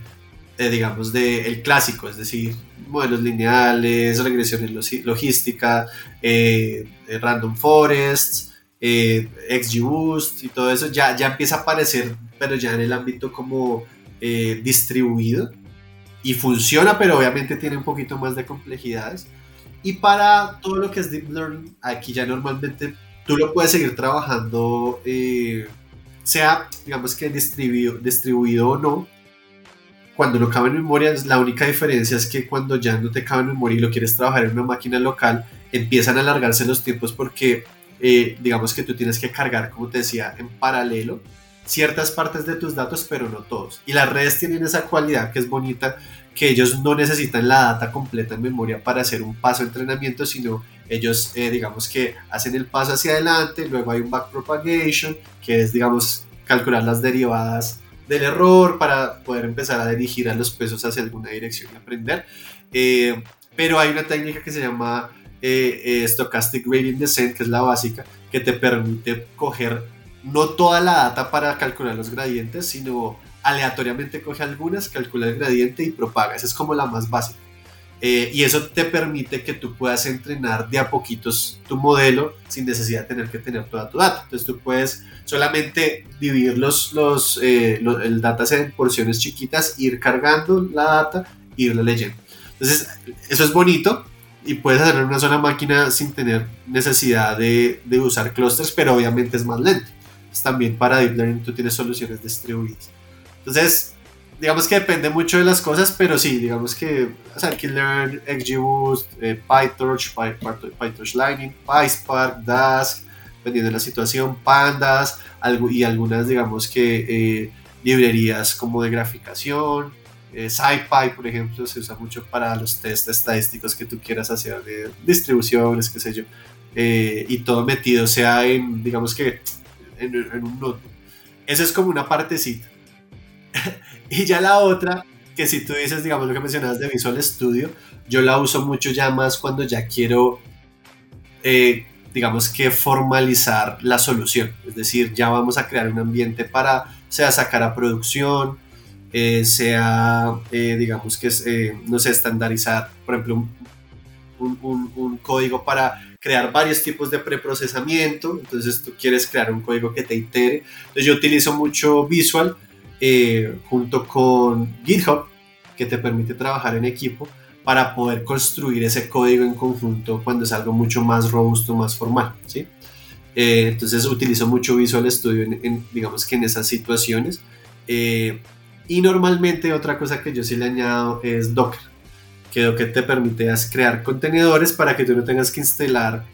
eh, digamos, de el clásico, es decir, modelos lineales, regresiones logística, eh, random forests, XGBoost y todo eso, ya, ya empieza a aparecer, pero ya en el ámbito como distribuido y funciona, pero obviamente tiene un poquito más de complejidades. Y para todo lo que es Deep Learning, aquí ya normalmente tú lo puedes seguir trabajando, sea, digamos que distribuido, distribuido o no, cuando no cabe en memoria, la única diferencia es que cuando ya no te cabe en memoria y lo quieres trabajar en una máquina local, empiezan a alargarse los tiempos porque eh, digamos que tú tienes que cargar, como te decía, en paralelo ciertas partes de tus datos, pero no todos. Y las redes tienen esa cualidad que es bonita, que ellos no necesitan la data completa en memoria para hacer un paso de entrenamiento, sino ellos, eh, digamos que hacen el paso hacia adelante, luego hay un backpropagation, que es, digamos, calcular las derivadas del error para poder empezar a dirigir a los pesos hacia alguna dirección y aprender. Eh, pero hay una técnica que se llama eh, Stochastic Gradient Descent, que es la básica, que te permite coger no toda la data para calcular los gradientes, sino aleatoriamente coge algunas, calcula el gradiente y propaga. Esa es como la más básica. Eh, y eso te permite que tú puedas entrenar de a poquitos tu modelo sin necesidad de tener que tener toda tu data. Entonces tú puedes solamente dividir los, los, eh, el dataset en porciones chiquitas, ir cargando la data irla leyendo. Entonces eso es bonito y puedes hacerlo en una sola máquina sin tener necesidad de, de usar clusters, pero obviamente es más lento. También para Deep Learning tú tienes soluciones distribuidas. Entonces digamos que depende mucho de las cosas, pero sí, digamos que Scikit-learn, XGBoost, eh, PyTorch, PyTorch Lightning, PySpark, Dask, dependiendo de la situación, Pandas algo, y algunas, digamos que eh, librerías como de graficación. Eh, SciPy, por ejemplo, se usa mucho para los test estadísticos que tú quieras hacer de distribuciones, qué sé yo. Eh, y todo metido sea en, digamos que, en, un notebook. Eso es como una partecita y ya la otra, que si tú dices, digamos lo que mencionabas de Visual Studio, yo la uso mucho ya más cuando ya quiero, eh, digamos que formalizar la solución. Es decir, ya vamos a crear un ambiente para, sea sacar a producción, eh, sea, eh, digamos que, no sé, estandarizar, por ejemplo, un, código para crear varios tipos de preprocesamiento. Entonces tú quieres crear un código que te itere. Entonces yo utilizo mucho Visual eh, junto con GitHub, que te permite trabajar en equipo para poder construir ese código en conjunto cuando es algo mucho más robusto, más formal. ¿sí? Eh, entonces utilizo mucho Visual Studio, en, digamos que en esas situaciones. Eh, y normalmente otra cosa que yo sí le añado es Docker, que Docker te permite crear contenedores para que tú no tengas que instalar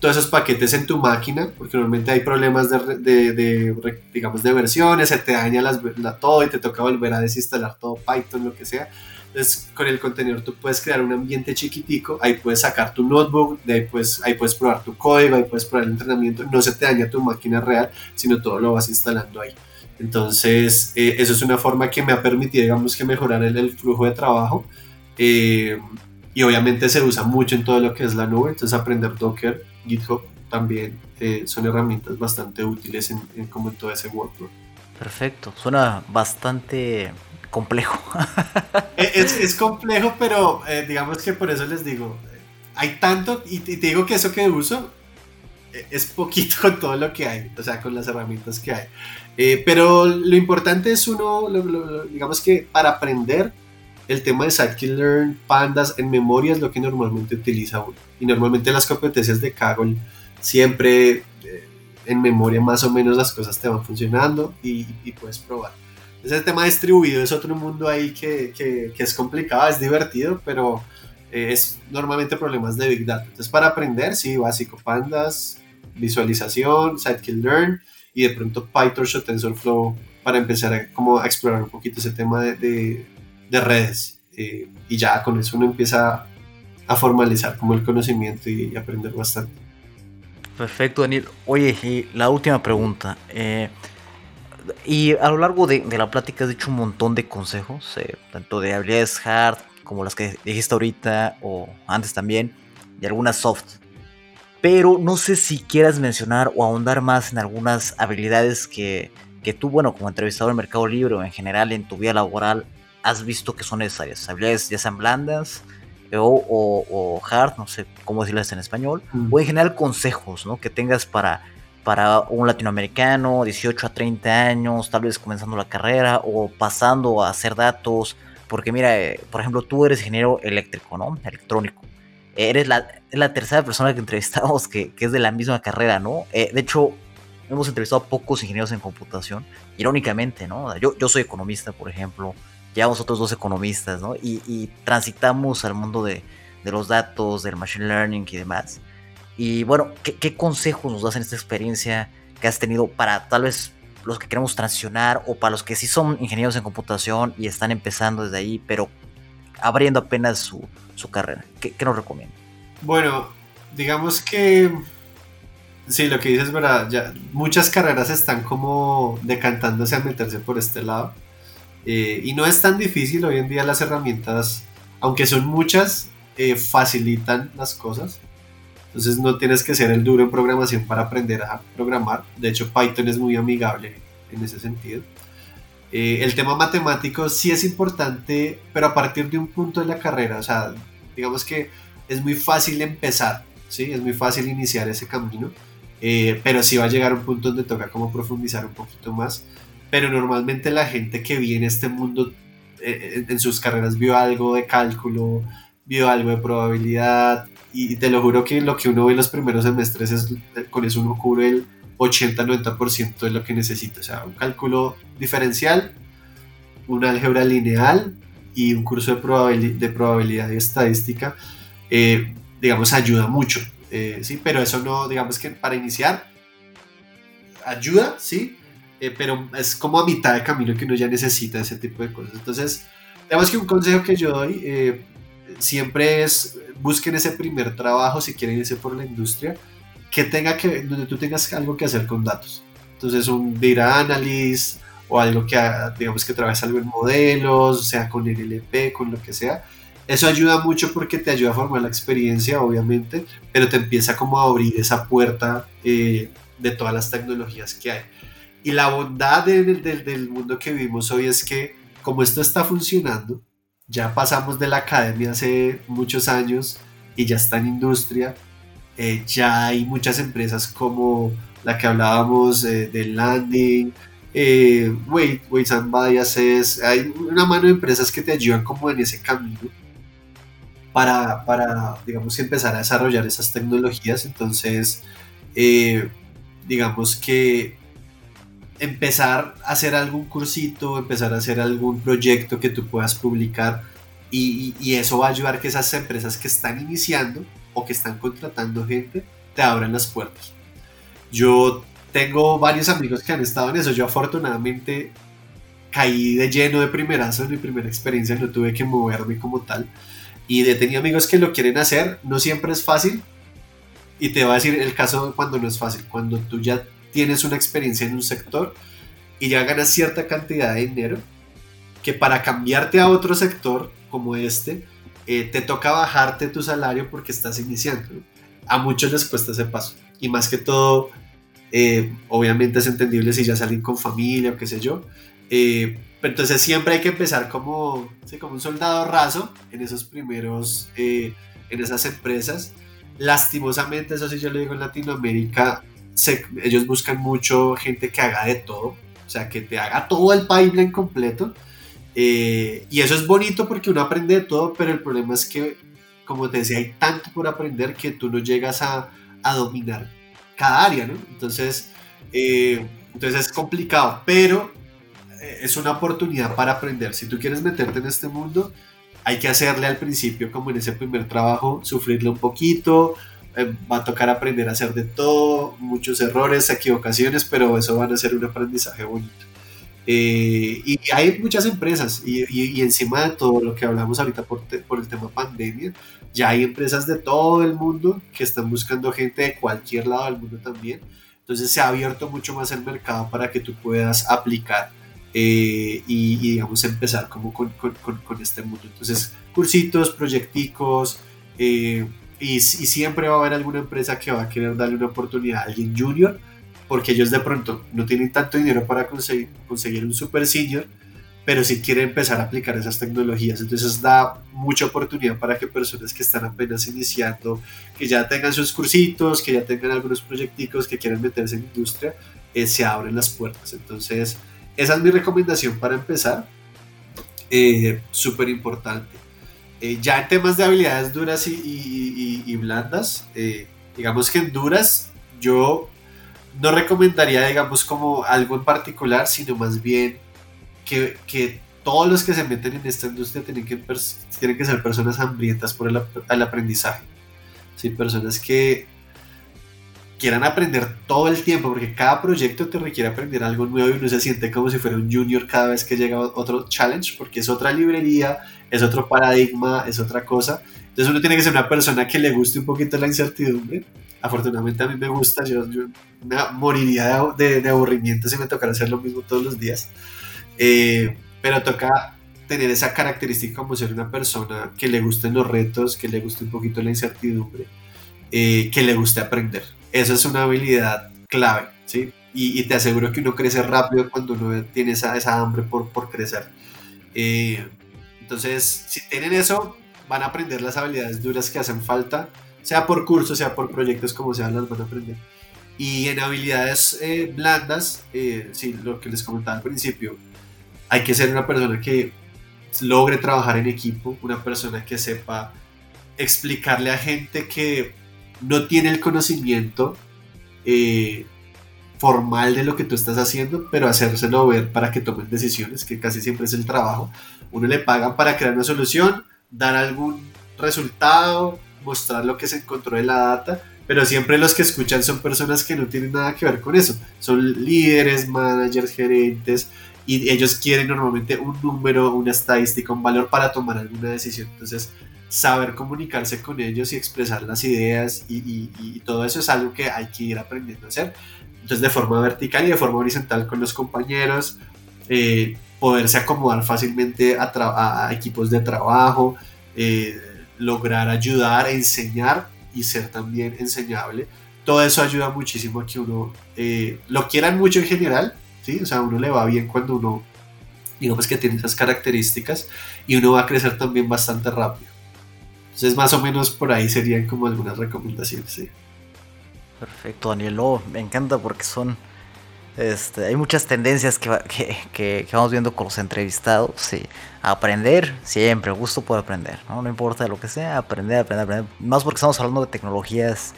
todos esos paquetes en tu máquina, porque normalmente hay problemas de, de, digamos, de versiones, se te daña las, todo y te toca volver a desinstalar todo Python, lo que sea. Entonces, con el contenedor tú puedes crear un ambiente chiquitico, ahí puedes sacar tu notebook, de ahí, puedes, ahí puedes probar tu código, ahí puedes probar el entrenamiento, no se te daña tu máquina real, sino todo lo vas instalando ahí. Entonces, eh, eso es una forma que me ha permitido, digamos, que mejorar el, el flujo de trabajo. Eh, y obviamente se usa mucho en todo lo que es la nube, entonces aprender Docker GitHub también eh, son herramientas bastante útiles en, como en todo ese workflow. Perfecto, suena bastante complejo. Eh, es, complejo, pero eh, digamos que por eso les digo, hay tanto, y te, digo que eso que uso es poquito con todo lo que hay, o sea, con las herramientas que hay. pero lo importante es uno, digamos que para aprender, el tema de scikit-learn, pandas en memoria es lo que normalmente utiliza uno. Y normalmente las competencias de Kaggle siempre eh, en memoria más o menos las cosas te van funcionando y, puedes probar. Ese tema distribuido es otro mundo ahí que, que, es complicado, es divertido, pero eh, es normalmente problemas de Big Data. Entonces para aprender, sí, básico, pandas, visualización, scikit-learn y de pronto PyTorch o TensorFlow para empezar a, como explorar un poquito ese tema de, redes. Eh, y ya con eso uno empieza a formalizar como el conocimiento y, aprender bastante. Perfecto, Daniel. Oye, y la última pregunta. Eh, y a lo largo de, de, la plática has dicho un montón de consejos, eh, tanto de habilidades hard como las que dijiste ahorita o antes también, y algunas soft. Pero no sé si quieras mencionar o ahondar más en algunas habilidades que, que tú, bueno, como entrevistador en Mercado Libre o en general en tu vida laboral, has visto que son necesarias. Habilidades ya sean blandas o, o, hard, no sé cómo decirlas en español, o en general consejos ¿no? que tengas para, para un latinoamericano, 18 a 30 años, tal vez comenzando la carrera o pasando a hacer datos. Porque mira, eh, por ejemplo, tú eres ingeniero eléctrico, ¿no? Electrónico. Eres la, la tercera persona que entrevistamos que, que, es de la misma carrera, ¿no? Eh, de hecho, hemos entrevistado a pocos ingenieros en computación, irónicamente, ¿no? Yo, yo soy economista, por ejemplo, llevamos otros dos economistas, ¿no? Y, transitamos al mundo de, de, los datos, del machine learning y demás. Y bueno, ¿qué, consejos nos das en esta experiencia que has tenido para tal vez los que queremos transicionar o para los que sí son ingenieros en computación y están empezando desde ahí, pero abriendo apenas su, su carrera? ¿Qué, ¿Qué nos recomienda? Bueno, digamos que Sí, lo que dices es verdad. Ya, muchas carreras están como decantándose a meterse por este lado. Eh, y no es tan difícil hoy en día las herramientas, aunque son muchas, eh, facilitan las cosas. Entonces no tienes que ser el duro en programación para aprender a programar. De hecho, Python es muy amigable en ese sentido. Eh, el tema matemático sí es importante, pero a partir de un punto de la carrera. O sea, digamos que es muy fácil empezar, ¿sí? Es muy fácil iniciar ese camino eh, pero sí va a llegar un punto donde toca como profundizar un poquito más. Pero normalmente la gente que viene a este mundo eh, en sus carreras vio algo de cálculo, vio algo de probabilidad y te lo juro que lo que uno ve en los primeros semestres es con eso uno cubre el 80-90% de lo que necesita. O sea, un cálculo diferencial, una álgebra lineal y un curso de, de probabilidad y estadística, eh, digamos, ayuda mucho. Eh, sí, pero eso no, digamos que para iniciar, ayuda, sí, eh, pero es como a mitad de camino que uno ya necesita ese tipo de cosas. Entonces, digamos que un consejo que yo doy eh, siempre es busquen ese primer trabajo si quieren irse por la industria que tenga que, donde tú tengas algo que hacer con datos. Entonces, un data analyst o algo que, digamos que trabajes algo en modelos, sea con NLP, con lo que sea, eso ayuda mucho porque te ayuda a formar la experiencia, obviamente, pero te empieza como a abrir esa puerta eh, de todas las tecnologías que hay. Y la bondad del, del, mundo que vivimos hoy es que como esto está funcionando, ya pasamos de la academia hace muchos años y ya está en industria, eh, ya hay muchas empresas como la que hablábamos eh, del landing, eh, Wait, Wait and Biases, hay una mano de empresas que te ayudan como en ese camino para, para, digamos, empezar a desarrollar esas tecnologías. Entonces, eh, digamos que empezar a hacer algún cursito, empezar a hacer algún proyecto que tú puedas publicar y, eso va a ayudar que esas empresas que están iniciando o que están contratando gente te abran las puertas. Yo tengo varios amigos que han estado en eso. Yo afortunadamente caí de lleno de primerazo en mi primera experiencia, no tuve que moverme como tal y he tenido amigos que lo quieren hacer, no siempre es fácil. Y te va a decir el caso cuando no es fácil, cuando tú ya tienes una experiencia en un sector y ya ganas cierta cantidad de dinero, que para cambiarte a otro sector como este, eh, te toca bajarte tu salario porque estás iniciando. A muchos les cuesta ese paso. Y más que todo, eh, obviamente es entendible si ya salen con familia o qué sé yo. Eh, entonces siempre hay que empezar como, como un soldado raso en esos primeros, eh, en esas empresas. Lastimosamente, eso sí yo lo digo en Latinoamérica, ellos buscan mucho gente que haga de todo, o sea, que te haga todo el pipeline completo. Eh, y eso es bonito porque uno aprende de todo, pero el problema es que, como te decía, hay tanto por aprender que tú no llegas a, a dominar cada área, ¿no? Entonces, eh, entonces es complicado, pero es una oportunidad para aprender. Si tú quieres meterte en este mundo, hay que hacerle al principio, como en ese primer trabajo, sufrirle un poquito. Eh, va a tocar aprender a hacer de todo, muchos errores, equivocaciones, pero eso van a ser un aprendizaje bonito. Eh, y hay muchas empresas y, encima de todo lo que hablamos ahorita por, por, el tema pandemia, ya hay empresas de todo el mundo que están buscando gente de cualquier lado del mundo también. Entonces se ha abierto mucho más el mercado para que tú puedas aplicar eh, y, digamos empezar como con, con, con, este mundo. Entonces cursitos, proyecticos eh, y, y siempre va a haber alguna empresa que va a querer darle una oportunidad a alguien junior porque ellos de pronto no tienen tanto dinero para conseguir, conseguir un super senior, pero sí quieren empezar a aplicar esas tecnologías. Entonces da mucha oportunidad para que personas que están apenas iniciando, que ya tengan sus cursitos, que ya tengan algunos proyecticos, que quieran meterse en industria, eh, se abren las puertas. Entonces esa es mi recomendación para empezar. Eh, Súper importante. Eh, ya en temas de habilidades duras y, blandas, digamos que en duras yo no recomendaría, digamos, como algo en particular, sino más bien que, que todos los que se meten en esta industria tienen que, tienen que ser personas hambrientas por el, el aprendizaje. ¿sí? Personas que quieran aprender todo el tiempo, porque cada proyecto te requiere aprender algo nuevo y uno se siente como si fuera un junior cada vez que llega otro challenge, porque es otra librería, es otro paradigma, es otra cosa. Entonces uno tiene que ser una persona que le guste un poquito la incertidumbre afortunadamente a mí me gusta, yo, me moriría de, aburrimiento si me tocara hacer lo mismo todos los días, eh, pero toca tener esa característica como ser una persona que le gusten los retos, que le guste un poquito la incertidumbre, eh, que le guste aprender. Eso es una habilidad clave, ¿sí? Y, te aseguro que uno crece rápido cuando uno tiene esa, esa hambre por, por crecer. Eh, entonces, si tienen eso, van a aprender las habilidades duras que hacen falta sea por curso, sea por proyectos, como sea, las van a aprender. Y en habilidades eh, blandas, eh, sí, lo que les comentaba al principio, hay que ser una persona que logre trabajar en equipo, una persona que sepa explicarle a gente que no tiene el conocimiento eh, formal de lo que tú estás haciendo, pero hacérselo ver para que tomen decisiones, que casi siempre es el trabajo. Uno le pagan para crear una solución, dar algún resultado, mostrar lo que se encontró de la data, pero siempre los que escuchan son personas que no tienen nada que ver con eso. Son líderes, managers, gerentes, y ellos quieren normalmente un número, una estadística, un valor para tomar alguna decisión. Entonces, saber comunicarse con ellos y expresar las ideas y, todo eso es algo que hay que ir aprendiendo a hacer. Entonces, de forma vertical y de forma horizontal con los compañeros, eh, poderse acomodar fácilmente a, equipos de trabajo, eh, lograr ayudar, enseñar y ser también enseñable. Todo eso ayuda muchísimo a que uno eh, lo quieran mucho en general, ¿sí? O sea, a uno le va bien cuando uno, digamos que tiene esas características y uno va a crecer también bastante rápido. Entonces, más o menos por ahí serían como algunas recomendaciones, ¿sí? Perfecto, Daniel. me encanta porque son este, hay muchas tendencias que, vamos viendo con los entrevistados. Sí. Aprender, siempre, gusto por aprender. ¿no? no importa lo que sea, aprender, aprender, aprender. Más porque estamos hablando de tecnologías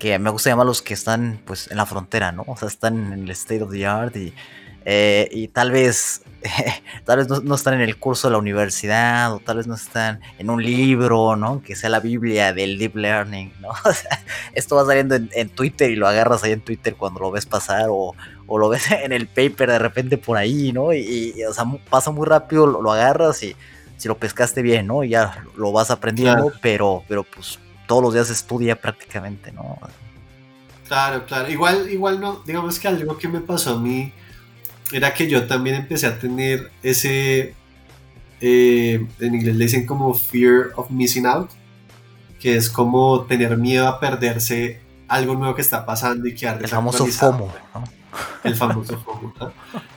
que me gusta llamarlos que están pues en la frontera, ¿no? O sea, están en el state of the art y, eh, y tal vez, tal vez no, están en el curso de la universidad o tal vez no están en un libro, ¿no? Que sea la Biblia del deep learning, ¿no? O sea, esto va saliendo en, en Twitter y lo agarras ahí en Twitter cuando lo ves pasar o, o lo ves en el paper de repente por ahí, ¿no? Y, o sea, pasa muy rápido, lo, agarras y si lo pescaste bien, ¿no? Ya lo vas aprendiendo, pero, pero pues todos los días estudia prácticamente, ¿no? Claro, claro. Igual, igual no, digamos que algo que me pasó a mí era que yo también empecé a tener ese, eh, en inglés le dicen como fear of missing out, que es como tener miedo a perderse algo nuevo que está pasando y quedar El famoso FOMO, ¿no? el famoso FOMO.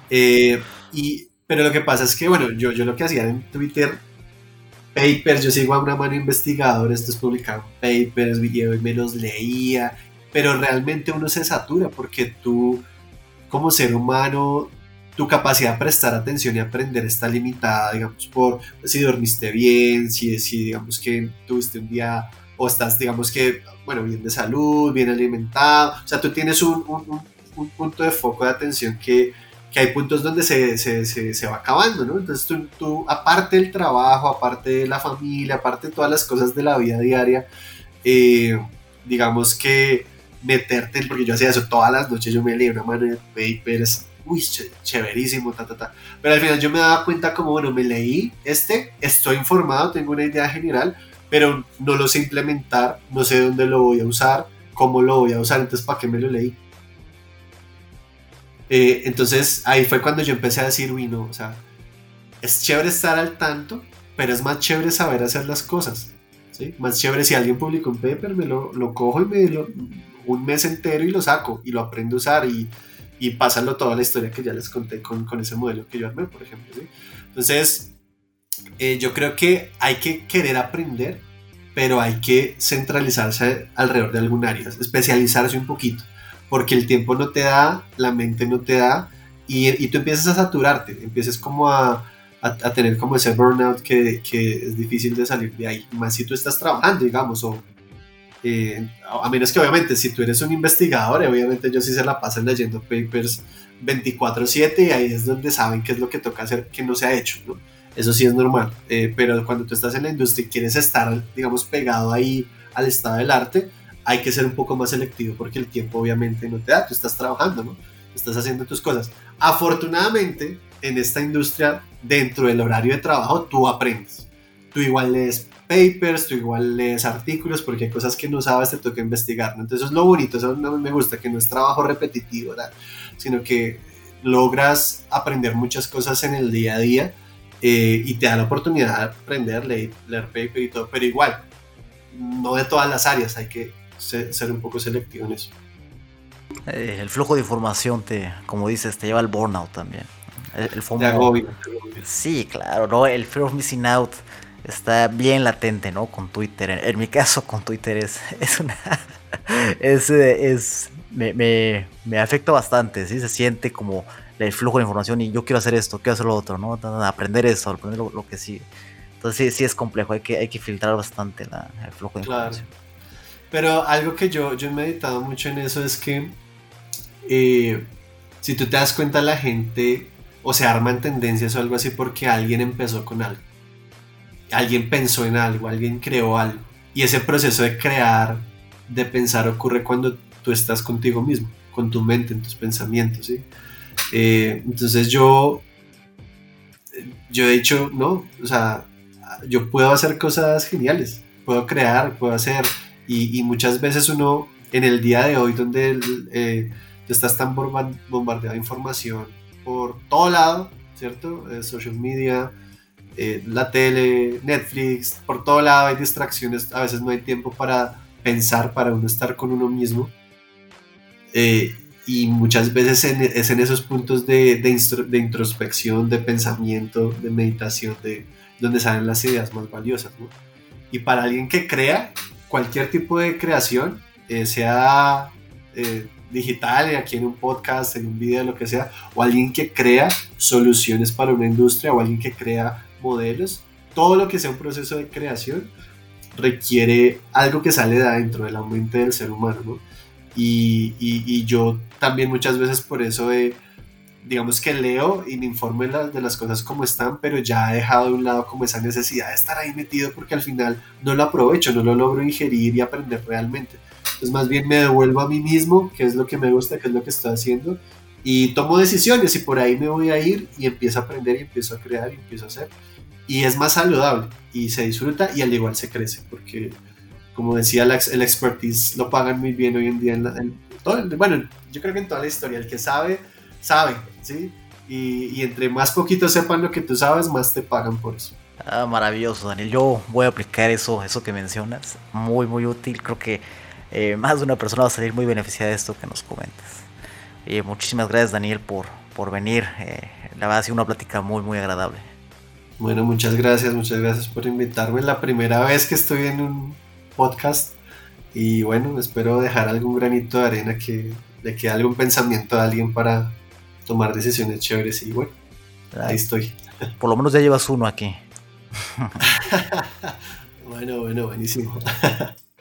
Eh, y, pero lo que pasa es que, bueno, yo, yo lo que hacía en Twitter, papers, yo sigo a una mano investigador, estos publicaban papers, y me los leía, pero realmente uno se satura porque tú, como ser humano, tu capacidad de prestar atención y aprender está limitada, digamos, por si dormiste bien, si, si digamos que tuviste un día o estás, digamos que, bueno, bien de salud, bien alimentado, o sea, tú tienes un, un punto de foco de atención que, que hay puntos donde se, se, se, va acabando, ¿no? Entonces tú, tú, aparte del trabajo, aparte de la familia, aparte de todas las cosas de la vida diaria, eh, digamos que meterte, porque yo hacía eso todas las noches, yo me leía una mano de papers uy, chéverísimo, ta, ta, ta. Pero al final yo me daba cuenta como, bueno, me leí este, estoy informado, tengo una idea general, pero no lo sé implementar, no sé dónde lo voy a usar, cómo lo voy a usar, entonces ¿para qué me lo leí? Eh, entonces ahí fue cuando yo empecé a decir, uy, no, o sea, es chévere estar al tanto, pero es más chévere saber hacer las cosas. ¿sí? Más chévere si alguien publicó un paper, me lo, lo cojo y me lo, un mes entero y lo saco y lo aprendo a usar y, y pásalo toda la historia que ya les conté con, con ese modelo que yo armé, por ejemplo. ¿sí? Entonces, eh, yo creo que hay que querer aprender, pero hay que centralizarse alrededor de algún área, especializarse un poquito, porque el tiempo no te da, la mente no te da, y, y tú empiezas a saturarte, empiezas como a, a, tener como ese burnout que, que, es difícil de salir de ahí, más si tú estás trabajando, digamos, o eh, a menos que obviamente si tú eres un investigador, obviamente yo sí se la pasan leyendo papers 24/7 y ahí es donde saben qué es lo que toca hacer que no se ha hecho, ¿no? Eso sí es normal, eh, pero cuando tú estás en la industria y quieres estar, digamos, pegado ahí al estado del arte, hay que ser un poco más selectivo porque el tiempo obviamente no te da, tú estás trabajando, ¿no? Estás haciendo tus cosas. Afortunadamente, en esta industria, dentro del horario de trabajo, tú aprendes. Tú igual lees papers, tú igual lees artículos, porque hay cosas que no sabes, te toca investigar. Entonces, eso es lo bonito, eso me gusta, que no es trabajo repetitivo, ¿verdad? sino que logras aprender muchas cosas en el día a día eh, y te da la oportunidad de aprender, leer, leer paper y todo, pero igual, no de todas las áreas, hay que ser, un poco selectivo en eso. Eh, el flujo de información, te, como dices, te lleva al burnout también. El, el Sí, claro, ¿no? El fear of missing out está bien latente, ¿no? Con Twitter. En, mi caso, con Twitter es, es una. es, es me, me, me, afecta bastante, ¿sí? Se siente como el flujo de información y yo quiero hacer esto, quiero hacer lo otro, ¿no? Aprender eso, aprender lo, que sí. Entonces sí, sí es complejo, hay que, hay que filtrar bastante la, el flujo de información. Pero algo que yo, yo he meditado mucho en eso es que eh, si tú te das cuenta la gente o se arma en tendencias o algo así porque alguien empezó con algo. Alguien pensó en algo, alguien creó algo. Y ese proceso de crear, de pensar ocurre cuando tú estás contigo mismo, con tu mente, en tus pensamientos, ¿sí? Eh, entonces yo, yo he dicho, no, o sea, yo puedo hacer cosas geniales, puedo crear, puedo hacer, y, muchas veces uno, en el día de hoy, donde eh, estás tan bombardeado de información por todo lado, ¿cierto? Eh, social media, la tele, Netflix, por todo lado hay distracciones, a veces no hay tiempo para pensar, para uno estar con uno mismo. Eh, y muchas veces es en esos puntos de, de, introspección, de pensamiento, de meditación, de donde salen las ideas más valiosas. Y para alguien que crea cualquier tipo de creación, eh, sea eh, digital, aquí en un podcast, en un video, lo que sea, o alguien que crea soluciones para una industria, o alguien que crea modelos, todo lo que sea un proceso de creación requiere algo que sale de adentro, de la mente del ser humano. ¿no? Y, y, yo también muchas veces por eso de, digamos que leo y me informo de, las cosas como están, pero ya he dejado de un lado como esa necesidad de estar ahí metido porque al final no lo aprovecho, no lo logro ingerir y aprender realmente. Entonces más bien me devuelvo a mí mismo, qué es lo que me gusta, qué es lo que estoy haciendo y tomo decisiones y por ahí me voy a ir y empiezo a aprender y empiezo a crear y empiezo a hacer. Y es más saludable y se disfruta y al igual se crece porque como decía, el expertise lo pagan muy bien hoy en día. En, todo, bueno, yo creo que en toda la historia, el que sabe, sabe, ¿sí? Y, y, entre más poquito sepan lo que tú sabes, más te pagan por eso. Ah, maravilloso, Daniel. Yo voy a aplicar eso, eso que mencionas. Muy, muy útil. Creo que eh, más de una persona va a salir muy beneficiada de esto que nos comentas. Eh, muchísimas gracias, Daniel, por, por venir. Eh, la verdad ha sido una plática muy, muy agradable. Bueno, muchas gracias, muchas gracias por invitarme. La primera vez que estoy en un podcast. Y bueno, espero dejar algún granito de arena que le quede algún pensamiento a alguien para tomar decisiones chéveres. Y bueno, ahí estoy. Por lo menos ya llevas uno aquí. bueno, bueno, buenísimo.